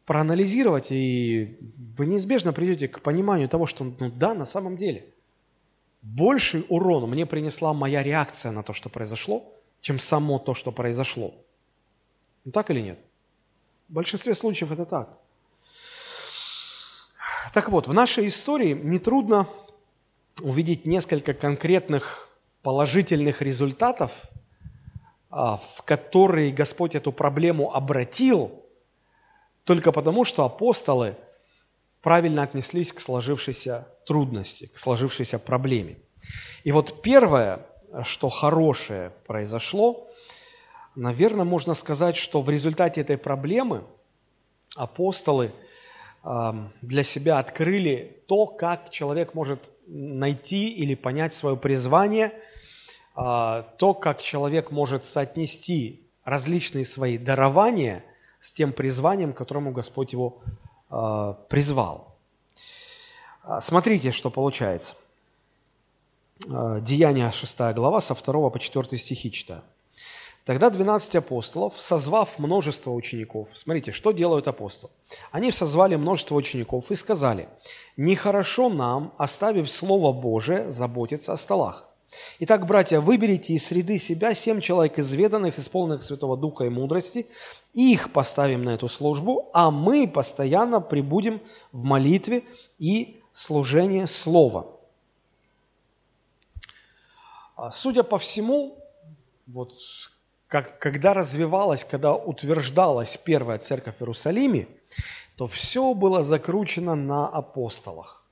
проанализировать, и вы неизбежно придете к пониманию того, что ну да, на самом деле, больший урон мне принесла моя реакция на то, что произошло, чем само то, что произошло. Ну так или нет? В большинстве случаев это так. Так вот, в нашей истории нетрудно увидеть несколько конкретных положительных результатов а, в который Господь эту проблему обратил, только потому, что апостолы правильно отнеслись к сложившейся трудности, к сложившейся проблеме. И вот первое, что хорошее произошло, наверное, можно сказать, что в результате этой проблемы апостолы для себя открыли то, как человек может найти или понять свое призвание – а, то, как человек может соотнести различные свои дарования с тем призванием, к которому Господь его а, призвал. А, смотрите, что получается. Деяния 6 глава, со 2 по 4 стихи читаю. Тогда 12 апостолов, созвав множество учеников, смотрите, что делают апостолы. Они созвали множество учеников и сказали, нехорошо нам, оставив Слово Божие, заботиться о столах. Итак, братья, выберите из среды себя семь человек изведанных, исполненных Святого Духа и мудрости, их поставим на эту службу, а мы постоянно прибудем в молитве и служение слова. А, судя по всему, вот как, когда развивалась, когда утверждалась первая церковь в Иерусалиме, то все было закручено на апостолах.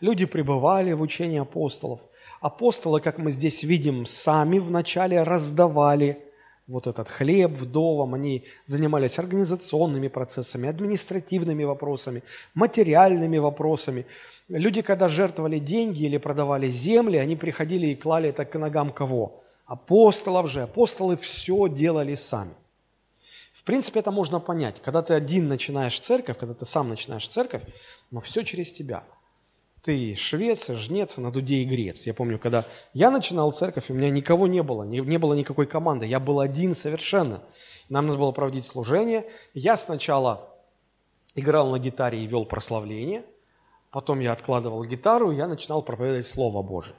Люди пребывали в учении апостолов. Апостолы, как мы здесь видим, сами вначале раздавали вот этот хлеб вдовам, они занимались организационными процессами, административными вопросами, материальными вопросами. Люди, когда жертвовали деньги или продавали земли, они приходили и клали это к ногам кого? Апостолов же. Апостолы все делали сами. В принципе, это можно понять. Когда ты один начинаешь церковь, когда ты сам начинаешь церковь, но все через тебя. Ты швец, жнец, на дуде и грец. Я помню, когда я начинал церковь, у меня никого не было, не, не было никакой команды. Я был один совершенно. Нам надо было проводить служение. Я сначала играл на гитаре и вел прославление. Потом я откладывал гитару, и я начинал проповедовать Слово Божие.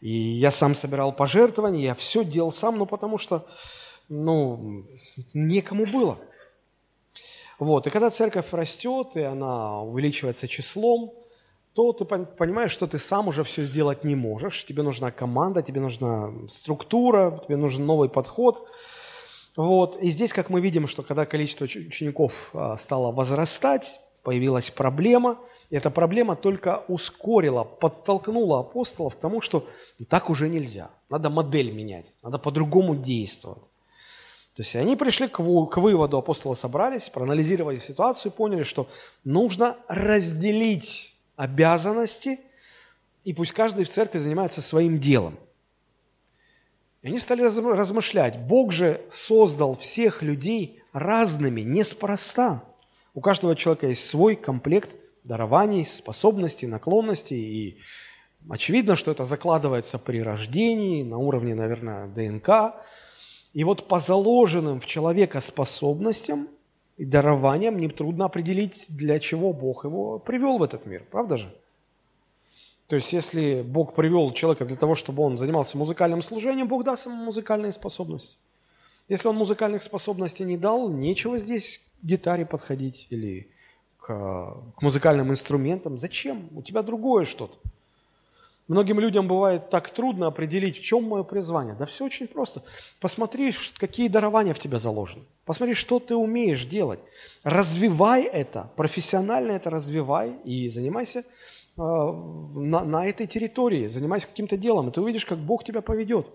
И я сам собирал пожертвования, я все делал сам, ну потому что, ну, некому было. Вот, и когда церковь растет, и она увеличивается числом, то ты понимаешь, что ты сам уже все сделать не можешь. Тебе нужна команда, тебе нужна структура, тебе нужен новый подход. Вот. И здесь, как мы видим, что когда количество учеников а, стало возрастать, появилась проблема – эта проблема только ускорила, подтолкнула апостолов к тому, что ну, так уже нельзя. Надо модель менять, надо по-другому действовать. То есть они пришли к, к выводу, апостолы собрались, проанализировали ситуацию поняли, что нужно разделить обязанности, и пусть каждый в церкви занимается своим делом. И они стали размышлять, Бог же создал всех людей разными, неспроста. У каждого человека есть свой комплект дарований, способностей, наклонностей. И очевидно, что это закладывается при рождении, на уровне, наверное, ДНК. И вот по заложенным в человека способностям и дарованиям нетрудно определить, для чего Бог его привел в этот мир. Правда же? То есть, если Бог привел человека для того, чтобы он занимался музыкальным служением, Бог даст ему музыкальные способности. Если он музыкальных способностей не дал, нечего здесь гитаре подходить или к, к музыкальным инструментам. Зачем? У тебя другое что-то. Многим людям бывает так трудно определить, в чем мое призвание. Да все очень просто. Посмотри, какие дарования в тебя заложены. Посмотри, что ты умеешь делать. Развивай это, профессионально это развивай и занимайся э, на, на этой территории, занимайся каким-то делом, и ты увидишь, как Бог тебя поведет.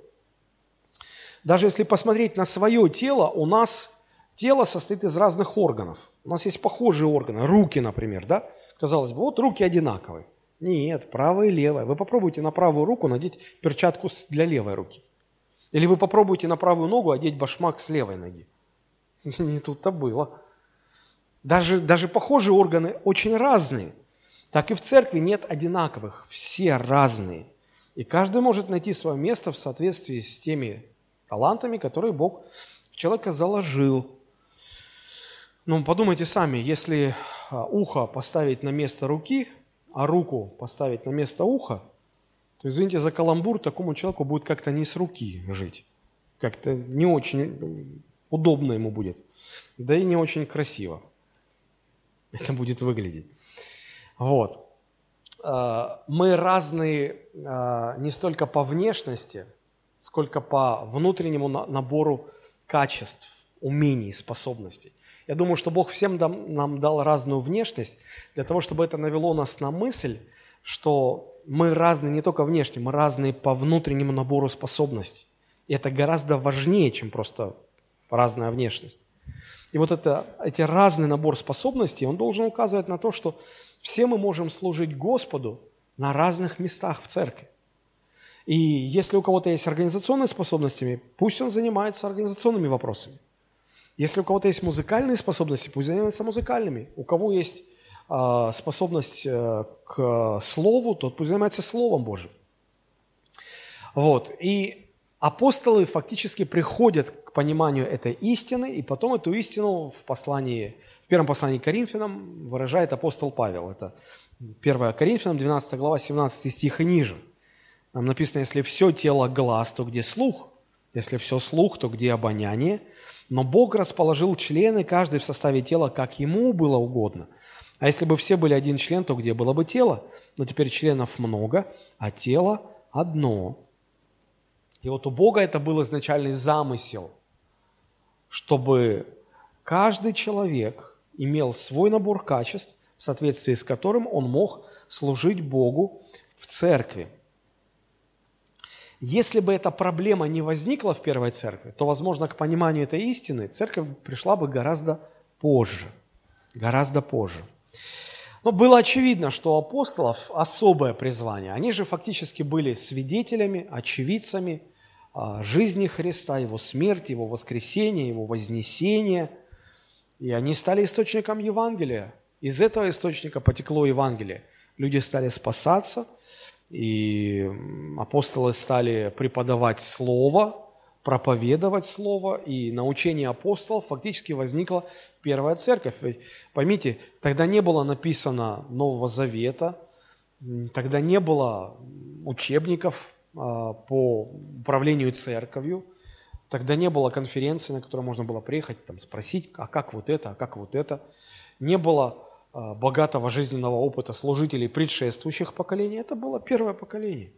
Даже если посмотреть на свое тело, у нас тело состоит из разных органов – у нас есть похожие органы, руки, например, да? Казалось бы, вот руки одинаковые. Нет, правая и левая. Вы попробуйте на правую руку надеть перчатку для левой руки. Или вы попробуйте на правую ногу одеть башмак с левой ноги. *laughs* Не тут-то было. Даже, даже похожие органы очень разные. Так и в церкви нет одинаковых, все разные. И каждый может найти свое место в соответствии с теми талантами, которые Бог в человека заложил. Ну, подумайте сами, если а, ухо поставить на место руки, а руку поставить на место уха, то, извините за каламбур, такому человеку будет как-то не с руки жить. Как-то не очень удобно ему будет. Да и не очень красиво это будет выглядеть. Вот. А, мы разные а, не столько по внешности, сколько по внутреннему набору качеств, умений, способностей. Я думаю, что Бог всем нам дал разную внешность, для того, чтобы это навело нас на мысль, что мы разные не только внешне, мы разные по внутреннему набору способностей. И это гораздо важнее, чем просто разная внешность. И вот это, эти разный набор способностей, он должен указывать на то, что все мы можем служить Господу на разных местах в церкви. И если у кого-то есть организационные способности, пусть он занимается организационными вопросами. Если у кого-то есть музыкальные способности, пусть занимается музыкальными. У кого есть э, способность э, к слову, тот пусть занимается Словом Божьим. Вот. И апостолы фактически приходят к пониманию этой истины, и потом эту истину в послании, в первом послании к Коринфянам выражает апостол Павел. Это 1 Коринфянам, 12 глава, 17 стих и ниже. Там написано, если все тело глаз, то где слух? Если все слух, то где обоняние? Но Бог расположил члены, каждый в составе тела, как ему было угодно. А если бы все были один член, то где было бы тело? Но теперь членов много, а тело одно. И вот у Бога это был изначальный замысел, чтобы каждый человек имел свой набор качеств, в соответствии с которым он мог служить Богу в церкви. Если бы эта проблема не возникла в первой церкви, то, возможно, к пониманию этой истины церковь пришла бы гораздо позже. Гораздо позже. Но было очевидно, что у апостолов особое призвание. Они же фактически были свидетелями, очевидцами а, жизни Христа, Его смерти, Его воскресения, Его вознесения. И они стали источником Евангелия. Из этого источника потекло Евангелие. Люди стали спасаться, и апостолы стали преподавать Слово, проповедовать Слово, и на учении апостолов фактически возникла первая церковь. Ведь, поймите, тогда не было написано Нового Завета, тогда не было учебников а, по управлению церковью, тогда не было конференции, на которую можно было приехать, там, спросить, а как вот это, а как вот это. Не было богатого жизненного опыта служителей предшествующих поколений. Это было первое поколение.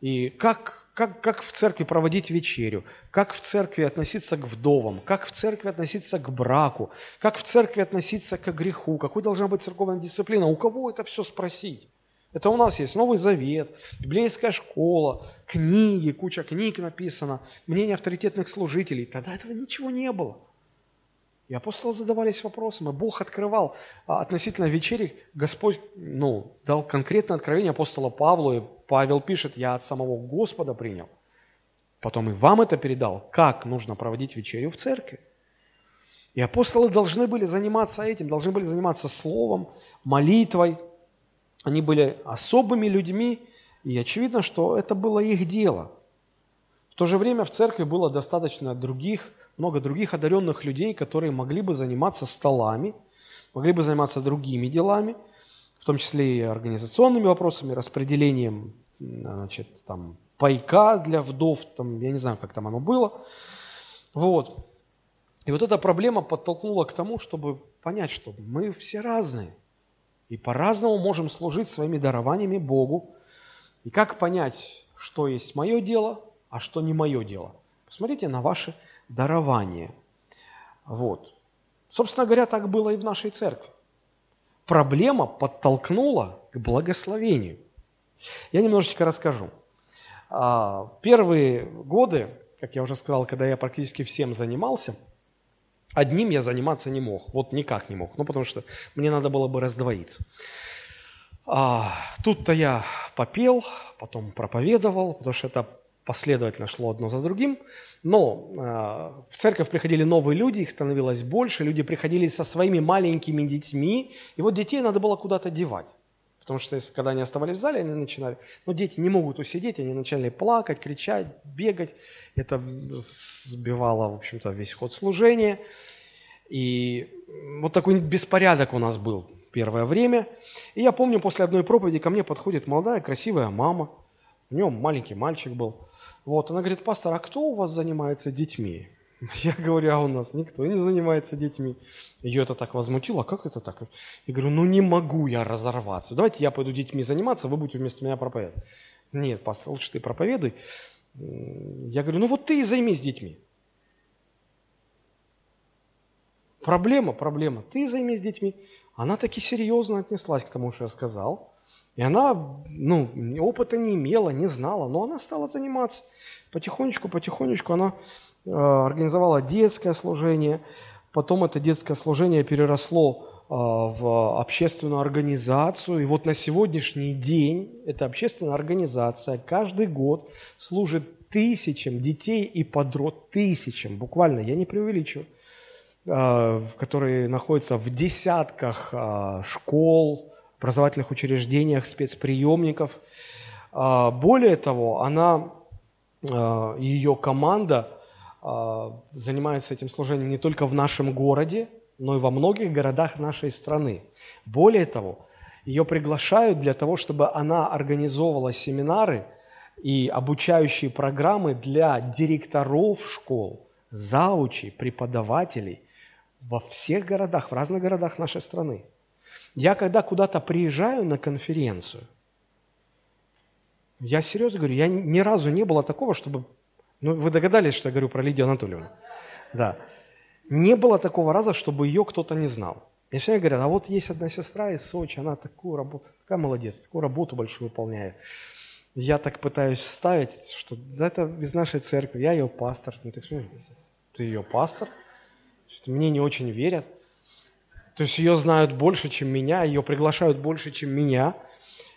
И как как, как в церкви проводить вечерю, как в церкви относиться к вдовам, как в церкви относиться к браку, как в церкви относиться к греху, какой должна быть церковная дисциплина, у кого это все спросить? Это у нас есть Новый Завет, библейская школа, книги, куча книг написано, мнение авторитетных служителей. Тогда этого ничего не было. И апостолы задавались вопросом, и Бог открывал а, относительно вечери. Господь ну, дал конкретное откровение апостола Павлу, и Павел пишет, я от самого Господа принял. Потом и вам это передал, как нужно проводить вечерю в церкви. И апостолы должны были заниматься этим, должны были заниматься словом, молитвой. Они были особыми людьми, и очевидно, что это было их дело. В то же время в церкви было достаточно других много других одаренных людей, которые могли бы заниматься столами, могли бы заниматься другими делами, в том числе и организационными вопросами, распределением значит, там, пайка для вдов, там, я не знаю, как там оно было. Вот. И вот эта проблема подтолкнула к тому, чтобы понять, что мы все разные. И по-разному можем служить своими дарованиями Богу. И как понять, что есть мое дело, а что не мое дело? Посмотрите на ваши дарование. Вот. Собственно говоря, так было и в нашей церкви. Проблема подтолкнула к благословению. Я немножечко расскажу. А, первые годы, как я уже сказал, когда я практически всем занимался, одним я заниматься не мог. Вот никак не мог. Ну, потому что мне надо было бы раздвоиться. А, тут-то я попел, потом проповедовал, потому что это последовательно шло одно за другим. Но э, в церковь приходили новые люди, их становилось больше, люди приходили со своими маленькими детьми, и вот детей надо было куда-то девать. Потому что когда они оставались в зале, они начинали... Ну, дети не могут усидеть, они начали плакать, кричать, бегать. Это сбивало, в общем-то, весь ход служения. И вот такой беспорядок у нас был первое время. И я помню, после одной проповеди ко мне подходит молодая, красивая мама. У нее маленький мальчик был. Вот, она говорит, пастор, а кто у вас занимается детьми? Я говорю, а у нас никто не занимается детьми. Ее это так возмутило, а как это так? Я говорю, ну не могу я разорваться. Давайте я пойду детьми заниматься, вы будете вместо меня проповедовать. Нет, пастор, лучше ты проповедуй. Я говорю, ну вот ты и займись детьми. Проблема, проблема. Ты займись детьми. Она таки серьезно отнеслась к тому, что я сказал. И она, ну, опыта не имела, не знала, но она стала заниматься. Потихонечку, потихонечку она э, организовала детское служение. Потом это детское служение переросло э, в общественную организацию. И вот на сегодняшний день эта общественная организация каждый год служит тысячам детей и подростков, тысячам, буквально, я не преувеличиваю, э, которые находятся в десятках школ, образовательных учреждениях, спецприемников. Более того, она, а, ее команда а, занимается этим служением не только в нашем городе, но и во многих городах нашей страны. Более того, ее приглашают для того, чтобы она организовывала семинары и обучающие программы для директоров школ, заучей, преподавателей во всех городах, в разных городах нашей страны. Я когда куда-то приезжаю на конференцию, я серьезно говорю, я ни разу не было такого, чтобы... Ну, вы догадались, что я говорю про Лидию Анатольевну? Да. Не было такого раза, чтобы ее кто-то не знал. Мне все говорят, а вот есть одна сестра из Сочи, она такую работу, такая молодец, такую работу большую выполняет. Я так пытаюсь вставить, что да, это из нашей церкви, я ее пастор. Ну, так, ты ее пастор? Мне не очень верят. То есть ее знают больше, чем меня, ее приглашают больше, чем меня,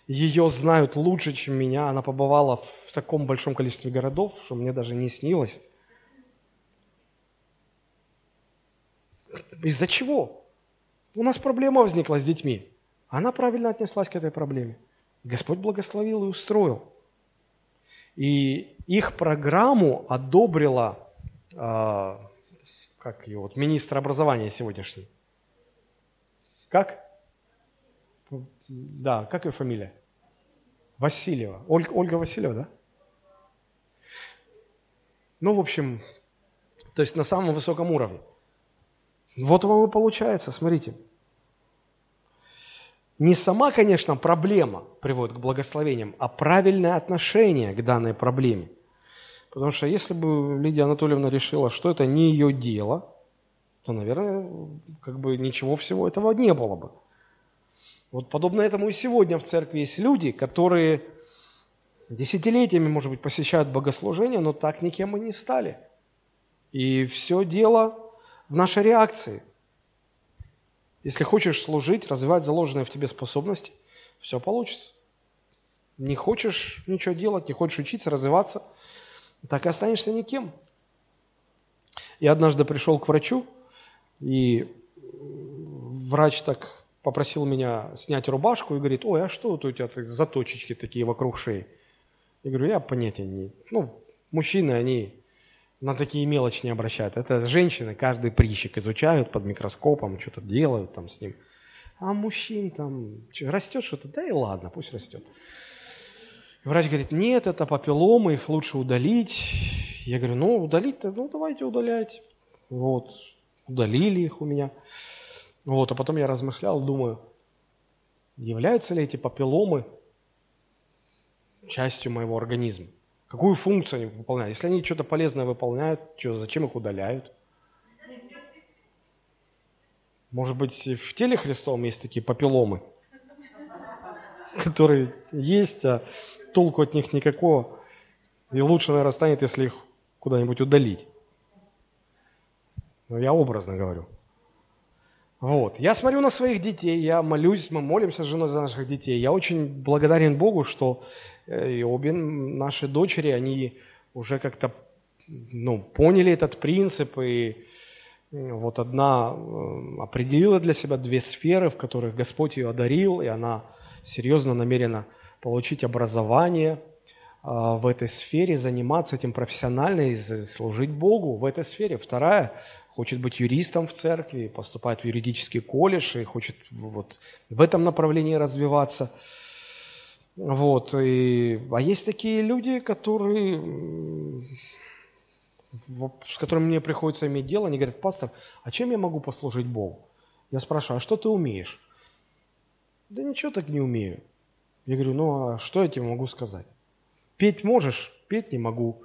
ее знают лучше, чем меня. Она побывала в таком большом количестве городов, что мне даже не снилось. Из-за чего? У нас проблема возникла с детьми. Она правильно отнеслась к этой проблеме. Господь благословил и устроил. И их программу одобрила, э, как ее, вот, министр образования сегодняшний. Как? Да, как ее фамилия? Васильева. Ольга, Ольга Васильева, да? Ну, в общем, то есть на самом высоком уровне. Вот вам и получается, смотрите. Не сама, конечно, проблема приводит к благословениям, а правильное отношение к данной проблеме. Потому что если бы Лидия Анатольевна решила, что это не ее дело, то, наверное, как бы ничего всего этого не было бы. Вот подобно этому и сегодня в церкви есть люди, которые десятилетиями, может быть, посещают богослужения, но так никем и не стали. И все дело в нашей реакции. Если хочешь служить, развивать заложенные в тебе способности, все получится. Не хочешь ничего делать, не хочешь учиться, развиваться, так и останешься никем. Я однажды пришел к врачу, и врач так попросил меня снять рубашку и говорит, ой, а что вот у тебя заточечки такие вокруг шеи? Я говорю, я понятия не... Ну, мужчины, они на такие мелочи не обращают. Это женщины каждый прыщик изучают под микроскопом, что-то делают там с ним. А мужчин там растет что-то, да и ладно, пусть растет. Врач говорит, нет, это папилломы, их лучше удалить. Я говорю, ну удалить-то, ну давайте удалять. Вот, удалили их у меня. Вот, а потом я размышлял, думаю, являются ли эти папилломы частью моего организма? Какую функцию они выполняют? Если они что-то полезное выполняют, что, зачем их удаляют? Может быть, в теле Христовом есть такие папилломы, которые есть, а толку от них никакого. И лучше, наверное, станет, если их куда-нибудь удалить. Но я образно говорю. Вот. Я смотрю на своих детей, я молюсь, мы молимся с женой за наших детей. Я очень благодарен Богу, что э, и обе наши дочери, они уже как-то ну, поняли этот принцип, и вот одна э, определила для себя две сферы, в которых Господь ее одарил, и она серьезно намерена получить образование а, в этой сфере, заниматься этим профессионально и служить Богу в этой сфере. Вторая хочет быть юристом в церкви, поступает в юридический колледж и хочет вот в этом направлении развиваться. Вот. И, а есть такие люди, которые, с которыми мне приходится иметь дело, они говорят, пастор, а чем я могу послужить Богу? Я спрашиваю, а что ты умеешь? Да ничего так не умею. Я говорю, ну а что я тебе могу сказать? Петь можешь? Петь не могу.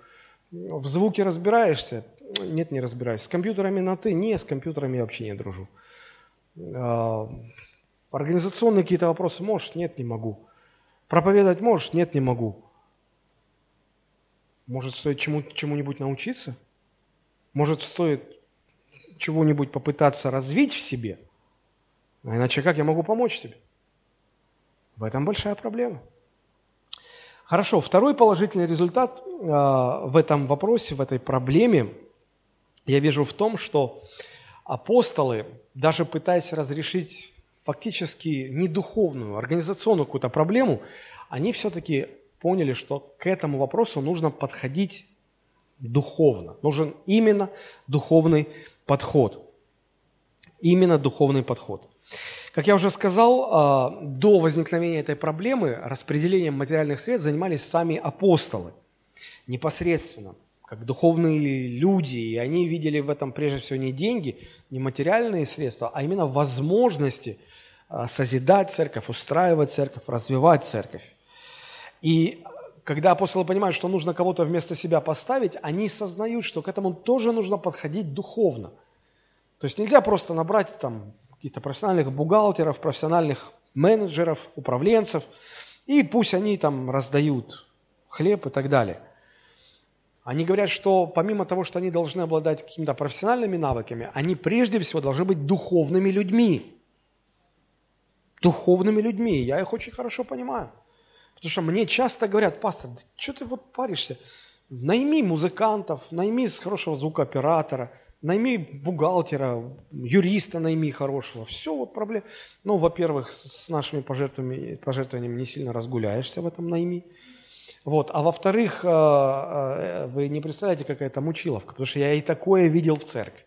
В звуке разбираешься? Нет, не разбираюсь. С компьютерами на «ты»? Не, с компьютерами я вообще не дружу. А, организационные какие-то вопросы можешь? Нет, не могу. Проповедовать можешь? Нет, не могу. Может, стоит чему, чему-нибудь научиться? Может, стоит чего-нибудь попытаться развить в себе? А иначе как я могу помочь тебе? В этом большая проблема. Хорошо, второй положительный результат э, в этом вопросе, в этой проблеме я вижу в том, что апостолы, даже пытаясь разрешить фактически не духовную, организационную какую-то проблему, они все-таки поняли, что к этому вопросу нужно подходить духовно. Нужен именно духовный подход. Именно духовный подход. Как я уже сказал, а, до возникновения этой проблемы распределением материальных средств занимались сами апостолы непосредственно как духовные люди, и они видели в этом прежде всего не деньги, не материальные средства, а именно возможности а, созидать церковь, устраивать церковь, развивать церковь. И когда апостолы понимают, что нужно кого-то вместо себя поставить, они сознают, что к этому тоже нужно подходить духовно. То есть нельзя просто набрать там каких-то профессиональных бухгалтеров, профессиональных менеджеров, управленцев, и пусть они там раздают хлеб и так далее. Они говорят, что помимо того, что они должны обладать какими-то профессиональными навыками, они прежде всего должны быть духовными людьми. Духовными людьми. Я их очень хорошо понимаю. Потому что мне часто говорят, пастор, да что ты вот паришься? Найми музыкантов, найми хорошего звукооператора, найми бухгалтера, юриста найми хорошего. Все вот проблема. Ну, во-первых, с нашими пожертвованиями, пожертвованиями не сильно разгуляешься в этом найми. Вот. А во-вторых, э, э, вы не представляете, какая это мучиловка, потому что я и такое видел в церкви.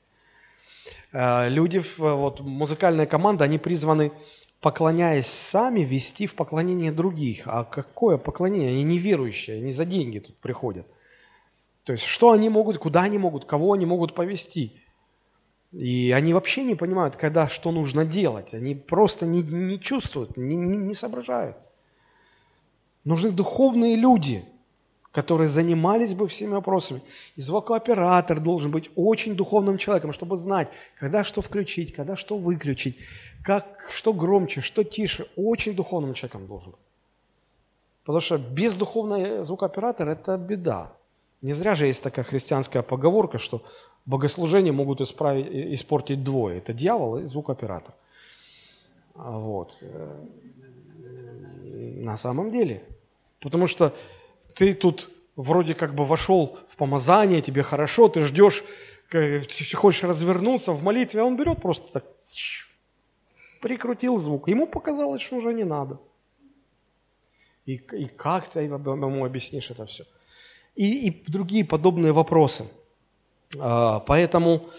Э, люди, вот, музыкальная команда, они призваны поклоняясь сами, вести в поклонение других. А какое поклонение? Они неверующие, они за деньги тут приходят. То есть, что они могут, куда они могут, кого они могут повести. И они вообще не понимают, когда что нужно делать. Они просто не, не чувствуют, не, не, не соображают. Нужны духовные люди, которые занимались бы всеми вопросами. И звукооператор должен быть очень духовным человеком, чтобы знать, когда что включить, когда что выключить, как, что громче, что тише, очень духовным человеком должен быть. Потому что без духовного звукооператора это беда. Не зря же есть такая христианская поговорка, что богослужение могут исправить, испортить двое. Это дьявол и звукооператор. А вот. На самом деле. Потому что ты тут вроде как бы вошел в помазание, тебе хорошо, ты ждешь, ты хочешь развернуться в молитве, а он берет просто так прикрутил звук. Ему показалось, что уже не надо. И, и как ты ему объяснишь это все? И, и другие подобные вопросы. А, поэтому,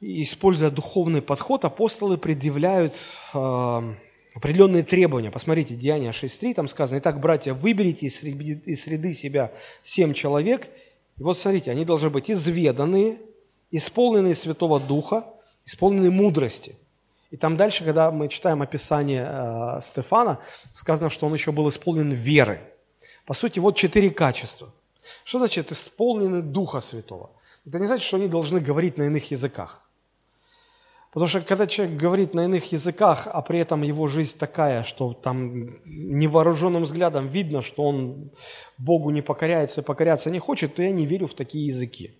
используя духовный подход, апостолы предъявляют а, определенные требования. Посмотрите, Деяния 6.3, там сказано, «Итак, братья, выберите из среды, из среды себя семь человек». И вот смотрите, они должны быть изведанные, исполненные Святого Духа, исполненные мудрости. И там дальше, когда мы читаем описание э, Стефана, сказано, что он еще был исполнен веры. По сути, вот четыре качества. Что значит исполнены Духа Святого? Это не значит, что они должны говорить на иных языках. Потому что когда человек говорит на иных языках, а при этом его жизнь такая, что там невооруженным взглядом видно, что он Богу не покоряется и покоряться не хочет, то я не верю в такие языки.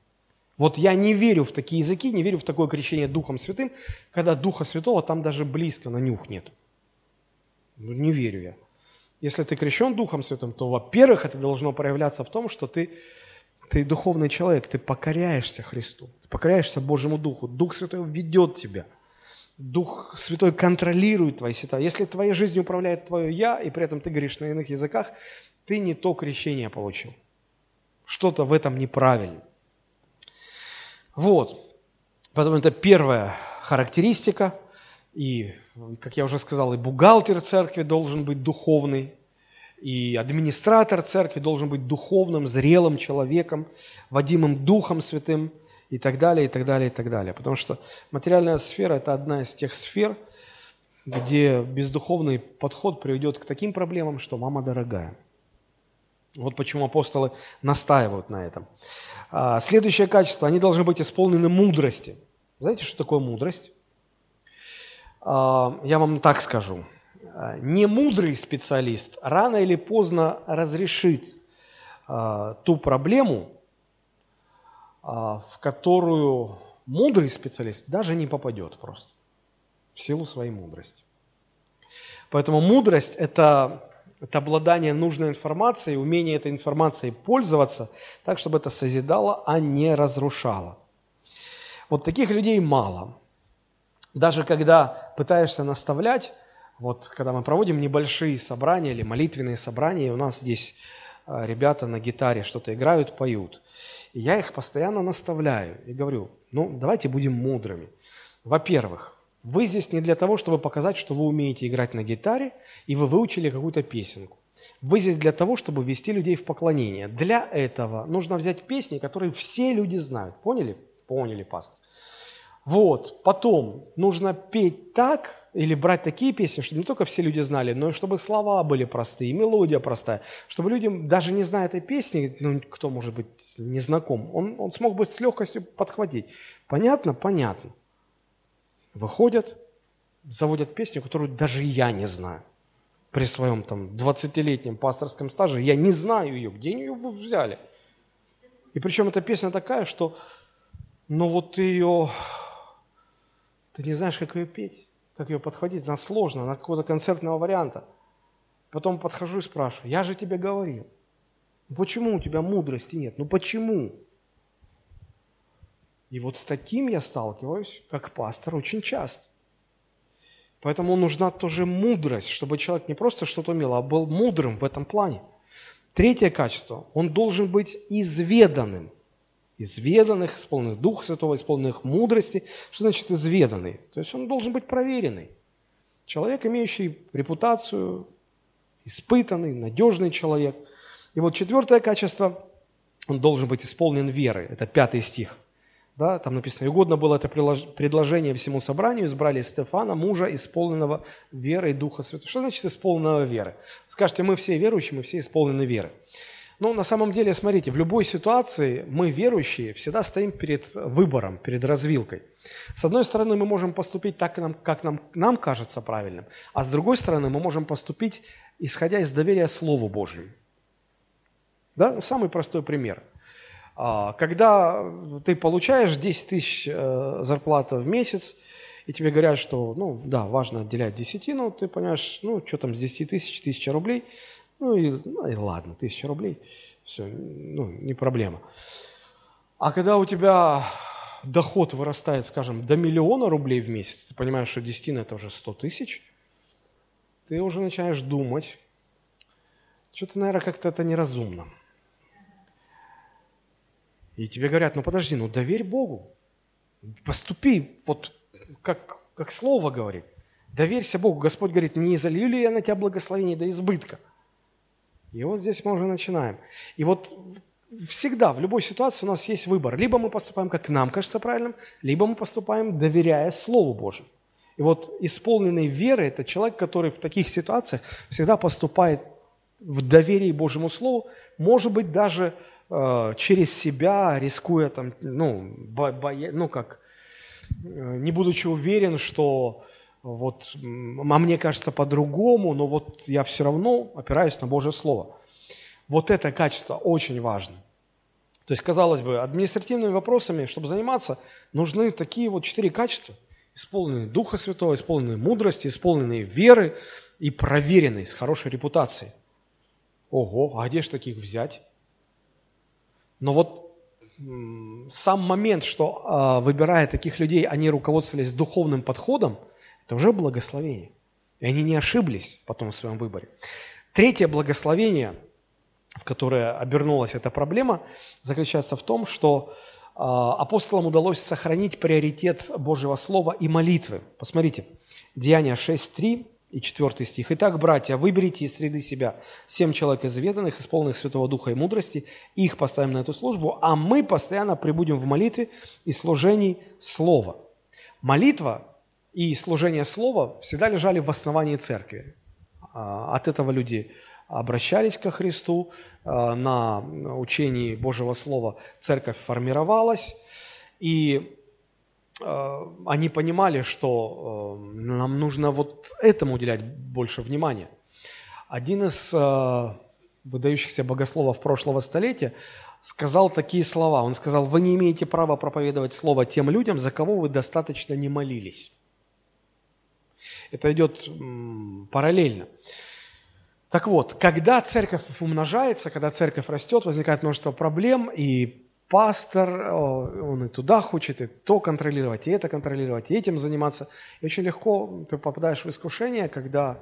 Вот я не верю в такие языки, не верю в такое крещение Духом Святым, когда Духа Святого там даже близко на нюх нет. Ну, не верю я. Если ты крещен Духом Святым, то, во-первых, это должно проявляться в том, что ты, ты духовный человек, ты покоряешься Христу, ты покоряешься Божьему Духу. Дух Святой ведет тебя. Дух Святой контролирует твои ситуации. Если твоей жизнью управляет твое «я», и при этом ты говоришь на иных языках, ты не то крещение получил. Что-то в этом неправильно. Вот. Поэтому это первая характеристика. И, как я уже сказал, и бухгалтер церкви должен быть духовный, и администратор церкви должен быть духовным, зрелым человеком, водимым Духом Святым и так далее, и так далее, и так далее. Потому что материальная сфера – это одна из тех сфер, где бездуховный подход приведет к таким проблемам, что мама дорогая. Вот почему апостолы настаивают на этом. А, следующее качество, они должны быть исполнены мудрости. Знаете, что такое мудрость? А, я вам так скажу. А, не мудрый специалист рано или поздно разрешит ту проблему, в которую мудрый специалист даже не попадет просто в силу своей мудрости. Поэтому мудрость – это это обладание нужной информацией, умение этой информацией пользоваться так, чтобы это созидало, а не разрушало. Вот таких людей мало. Даже когда пытаешься наставлять, вот когда мы проводим небольшие собрания или молитвенные собрания, у нас здесь а, ребята на гитаре что-то играют, поют. И я их постоянно наставляю и говорю, ну, давайте будем мудрыми. Во-первых, вы здесь не для того, чтобы показать, что вы умеете играть на гитаре, и вы выучили какую-то песенку. Вы здесь для того, чтобы вести людей в поклонение. Для этого нужно взять песни, которые все люди знают. Поняли? Поняли, пастор. Вот, потом нужно петь так или брать такие песни, чтобы не только все люди знали, но и чтобы слова были простые, мелодия простая, чтобы людям, даже не зная этой песни, ну, кто может быть не знаком, он, он смог бы с легкостью подхватить. Понятно? Понятно. Выходят, заводят песню, которую даже я не знаю. При своем там 20-летнем пасторском стаже я не знаю ее, где ее взяли. И причем эта песня такая, что ну вот ее ты не знаешь, как ее петь, как ее подходить. Она сложно, она какого-то концертного варианта. Потом подхожу и спрашиваю, я же тебе говорил, «Ну почему у тебя мудрости нет? Ну почему? И вот с таким я сталкиваюсь, как пастор, очень часто. Поэтому нужна тоже мудрость, чтобы человек не просто что-то умел, а был мудрым в этом плане. Третье качество. Он должен быть изведанным – изведанных, исполненных Духа Святого, исполненных мудрости. Что значит изведанный? То есть он должен быть проверенный. Человек, имеющий репутацию, испытанный, надежный человек. И вот четвертое качество, он должен быть исполнен веры. Это пятый стих. Да, там написано, угодно было это предложение всему собранию, избрали Стефана, мужа, исполненного верой Духа Святого. Что значит исполненного веры? Скажете, мы все верующие, мы все исполнены веры. Ну, на самом деле, смотрите, в любой ситуации мы, верующие, всегда стоим перед выбором, перед развилкой. С одной стороны, мы можем поступить так, как нам, нам кажется правильным, а с другой стороны, мы можем поступить, исходя из доверия Слову Божьему. Да? Самый простой пример. А, когда ты получаешь 10 тысяч э, зарплаты в месяц, и тебе говорят, что, ну, да, важно отделять десятину, ты понимаешь, ну, что там с 10 тысяч, тысяча рублей – ну и, ну и ладно, тысяча рублей, все, ну, не проблема. А когда у тебя доход вырастает, скажем, до миллиона рублей в месяц, ты понимаешь, что десятина это уже 100 тысяч, ты уже начинаешь думать, что-то, наверное, как-то это неразумно. И тебе говорят, ну подожди, ну доверь Богу, поступи, вот как, как слово говорит, доверься Богу. Господь говорит, не изолью ли я на тебя благословение до избытка – и вот здесь мы уже начинаем. И вот всегда, в любой ситуации у нас есть выбор. Либо мы поступаем, как нам кажется правильным, либо мы поступаем, доверяя Слову Божьему. И вот исполненный веры – это человек, который в таких ситуациях всегда поступает в доверии Божьему Слову, может быть, даже э, через себя, рискуя там, ну, боя, ну как, э, не будучи уверен, что вот, а мне кажется по-другому, но вот я все равно опираюсь на Божье Слово. Вот это качество очень важно. То есть, казалось бы, административными вопросами, чтобы заниматься, нужны такие вот четыре качества. Исполненные Духа Святого, исполненные мудрости, исполненные веры и проверенные, с хорошей репутацией. Ого, а где же таких взять? Но вот сам момент, что а, выбирая таких людей, они руководствовались духовным подходом – это уже благословение. И они не ошиблись потом в своем выборе. Третье благословение, в которое обернулась эта проблема, заключается в том, что а, апостолам удалось сохранить приоритет Божьего Слова и молитвы. Посмотрите, Деяния 6.3 и 4 стих. «Итак, братья, выберите из среды себя семь человек изведанных, исполненных Святого Духа и мудрости, их поставим на эту службу, а мы постоянно прибудем в молитве и служении Слова». Молитва и служение слова всегда лежали в основании церкви. А, от этого люди обращались ко Христу, а, на учении Божьего Слова церковь формировалась, и а, они понимали, что нам нужно вот этому уделять больше внимания. Один из выдающихся богословов прошлого столетия сказал такие слова. Он сказал, вы не имеете права проповедовать слово тем людям, за кого вы достаточно не молились. Это идет параллельно. Так вот, когда церковь умножается, когда церковь растет, возникает множество проблем, и пастор, он и туда хочет, и то контролировать, и это контролировать, и этим заниматься. И очень легко ты попадаешь в искушение, когда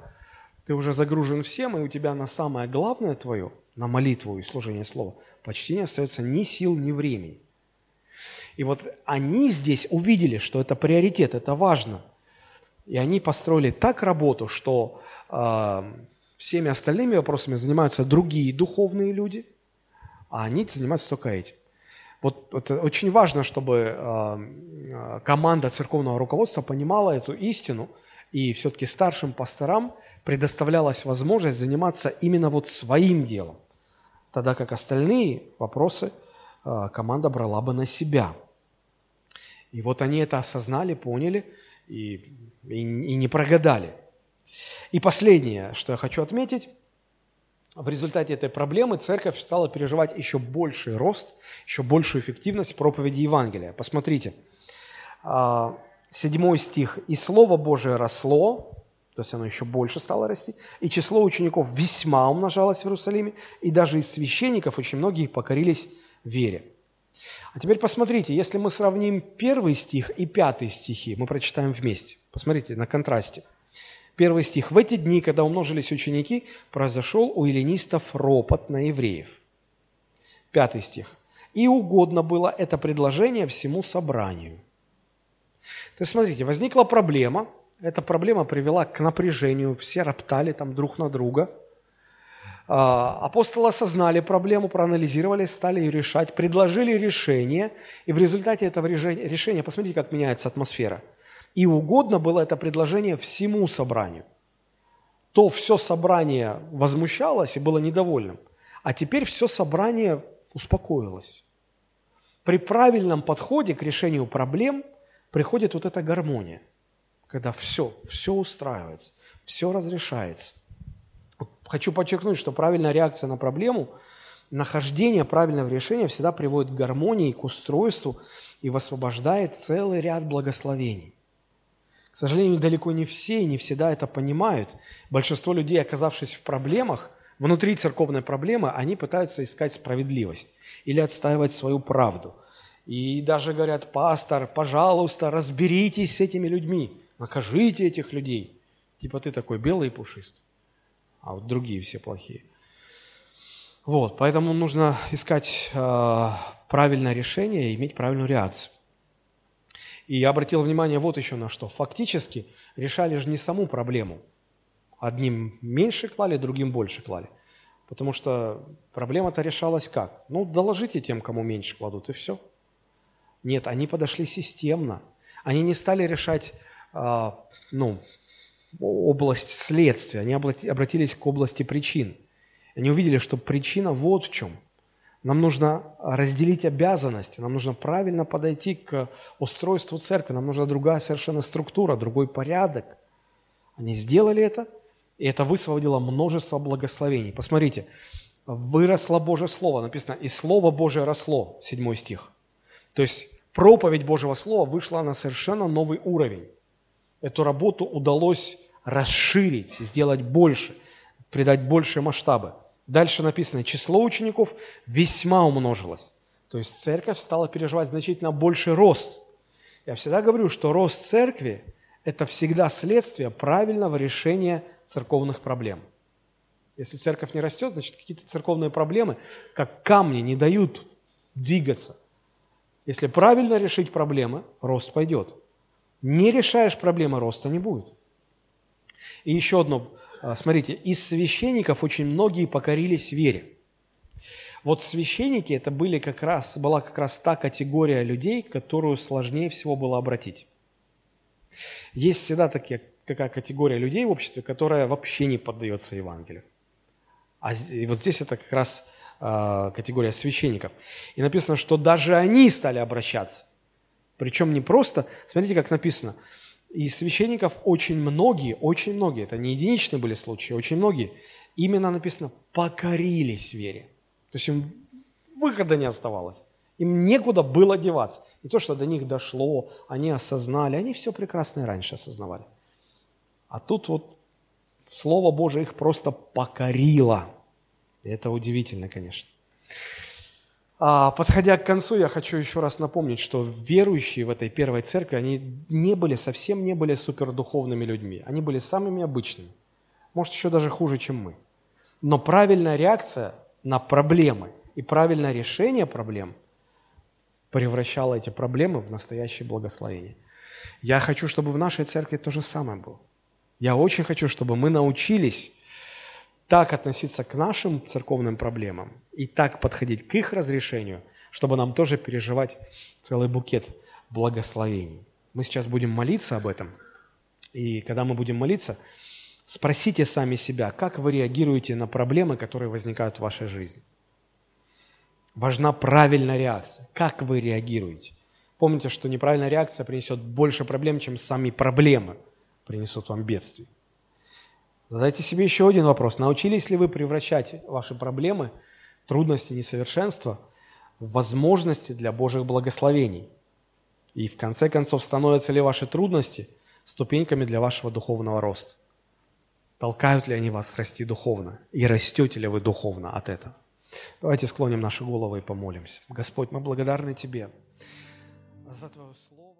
ты уже загружен всем, и у тебя на самое главное твое, на молитву и служение слова, почти не остается ни сил, ни времени. И вот они здесь увидели, что это приоритет, это важно – и они построили так работу, что э, всеми остальными вопросами занимаются другие духовные люди, а они занимаются только этим. Вот это очень важно, чтобы э, команда церковного руководства понимала эту истину, и все-таки старшим пасторам предоставлялась возможность заниматься именно вот своим делом, тогда как остальные вопросы э, команда брала бы на себя. И вот они это осознали, поняли и, и, и не прогадали. И последнее, что я хочу отметить, в результате этой проблемы церковь стала переживать еще больший рост, еще большую эффективность проповеди Евангелия. Посмотрите, а, седьмой стих. «И Слово Божие росло, то есть оно еще больше стало расти, и число учеников весьма умножалось в Иерусалиме, и даже из священников очень многие покорились вере». А теперь посмотрите, если мы сравним первый стих и пятый стихи, мы прочитаем вместе. Посмотрите на контрасте – Первый стих. «В эти дни, когда умножились ученики, произошел у эллинистов ропот на евреев». Пятый стих. «И угодно было это предложение всему собранию». То есть, смотрите, возникла проблема, эта проблема привела к напряжению, все роптали там друг на друга. А, апостолы осознали проблему, проанализировали, стали ее решать, предложили решение, и в результате этого решения, посмотрите, как меняется атмосфера – и угодно было это предложение всему собранию. То все собрание возмущалось и было недовольным, а теперь все собрание успокоилось. При правильном подходе к решению проблем приходит вот эта гармония, когда все, все устраивается, все разрешается. Хочу подчеркнуть, что правильная реакция на проблему, нахождение правильного решения всегда приводит к гармонии, к устройству и высвобождает целый ряд благословений. К сожалению, далеко не все и не всегда это понимают. Большинство людей, оказавшись в проблемах, внутри церковной проблемы, они пытаются искать справедливость или отстаивать свою правду. И даже говорят, пастор, пожалуйста, разберитесь с этими людьми, накажите этих людей. Типа ты такой белый и пушистый, а вот другие все плохие. Вот, поэтому нужно искать э, правильное решение и иметь правильную реакцию. И я обратил внимание вот еще на что. Фактически решали же не саму проблему. Одним меньше клали, другим больше клали. Потому что проблема-то решалась как? Ну, доложите тем, кому меньше кладут, и все. Нет, они подошли системно. Они не стали решать э, ну, область следствия, они обратились к области причин. Они увидели, что причина вот в чем – нам нужно разделить обязанности, нам нужно правильно подойти к устройству церкви, нам нужна другая совершенно структура, другой порядок. Они сделали это, и это высвободило множество благословений. Посмотрите, выросло Божье Слово, написано, и Слово Божие росло, седьмой стих. То есть проповедь Божьего Слова вышла на совершенно новый уровень. Эту работу удалось расширить, сделать больше, придать больше масштабы. Дальше написано, число учеников весьма умножилось. То есть церковь стала переживать значительно больший рост. Я всегда говорю, что рост церкви – это всегда следствие правильного решения церковных проблем. Если церковь не растет, значит какие-то церковные проблемы, как камни, не дают двигаться. Если правильно решить проблемы, рост пойдет. Не решаешь проблемы, роста не будет. И еще одно а, смотрите, из священников очень многие покорились вере. Вот священники это были как раз, была как раз та категория людей, которую сложнее всего было обратить. Есть всегда такие, такая категория людей в обществе, которая вообще не поддается Евангелию. А и вот здесь это как раз э, категория священников. И написано, что даже они стали обращаться. Причем не просто, смотрите, как написано – и священников очень многие, очень многие, это не единичные были случаи, очень многие, именно написано, покорились вере. То есть им выхода не оставалось. Им некуда было деваться. Не то, что до них дошло, они осознали, они все прекрасно и раньше осознавали. А тут вот Слово Божие их просто покорило. И это удивительно, конечно. А, подходя к концу, я хочу еще раз напомнить, что верующие в этой первой церкви, они не были, совсем не были супердуховными людьми. Они были самыми обычными. Может, еще даже хуже, чем мы. Но правильная реакция на проблемы и правильное решение проблем превращало эти проблемы в настоящее благословение. Я хочу, чтобы в нашей церкви то же самое было. Я очень хочу, чтобы мы научились так относиться к нашим церковным проблемам и так подходить к их разрешению, чтобы нам тоже переживать целый букет благословений. Мы сейчас будем молиться об этом. И когда мы будем молиться, спросите сами себя, как вы реагируете на проблемы, которые возникают в вашей жизни. Важна правильная реакция. Как вы реагируете? Помните, что неправильная реакция принесет больше проблем, чем сами проблемы принесут вам бедствие. Задайте себе еще один вопрос. Научились ли вы превращать ваши проблемы, трудности, несовершенства возможности для Божьих благословений? И в конце концов, становятся ли ваши трудности ступеньками для вашего духовного роста? Толкают ли они вас расти духовно? И растете ли вы духовно от этого? Давайте склоним наши головы и помолимся. Господь, мы благодарны Тебе за Твое Слово.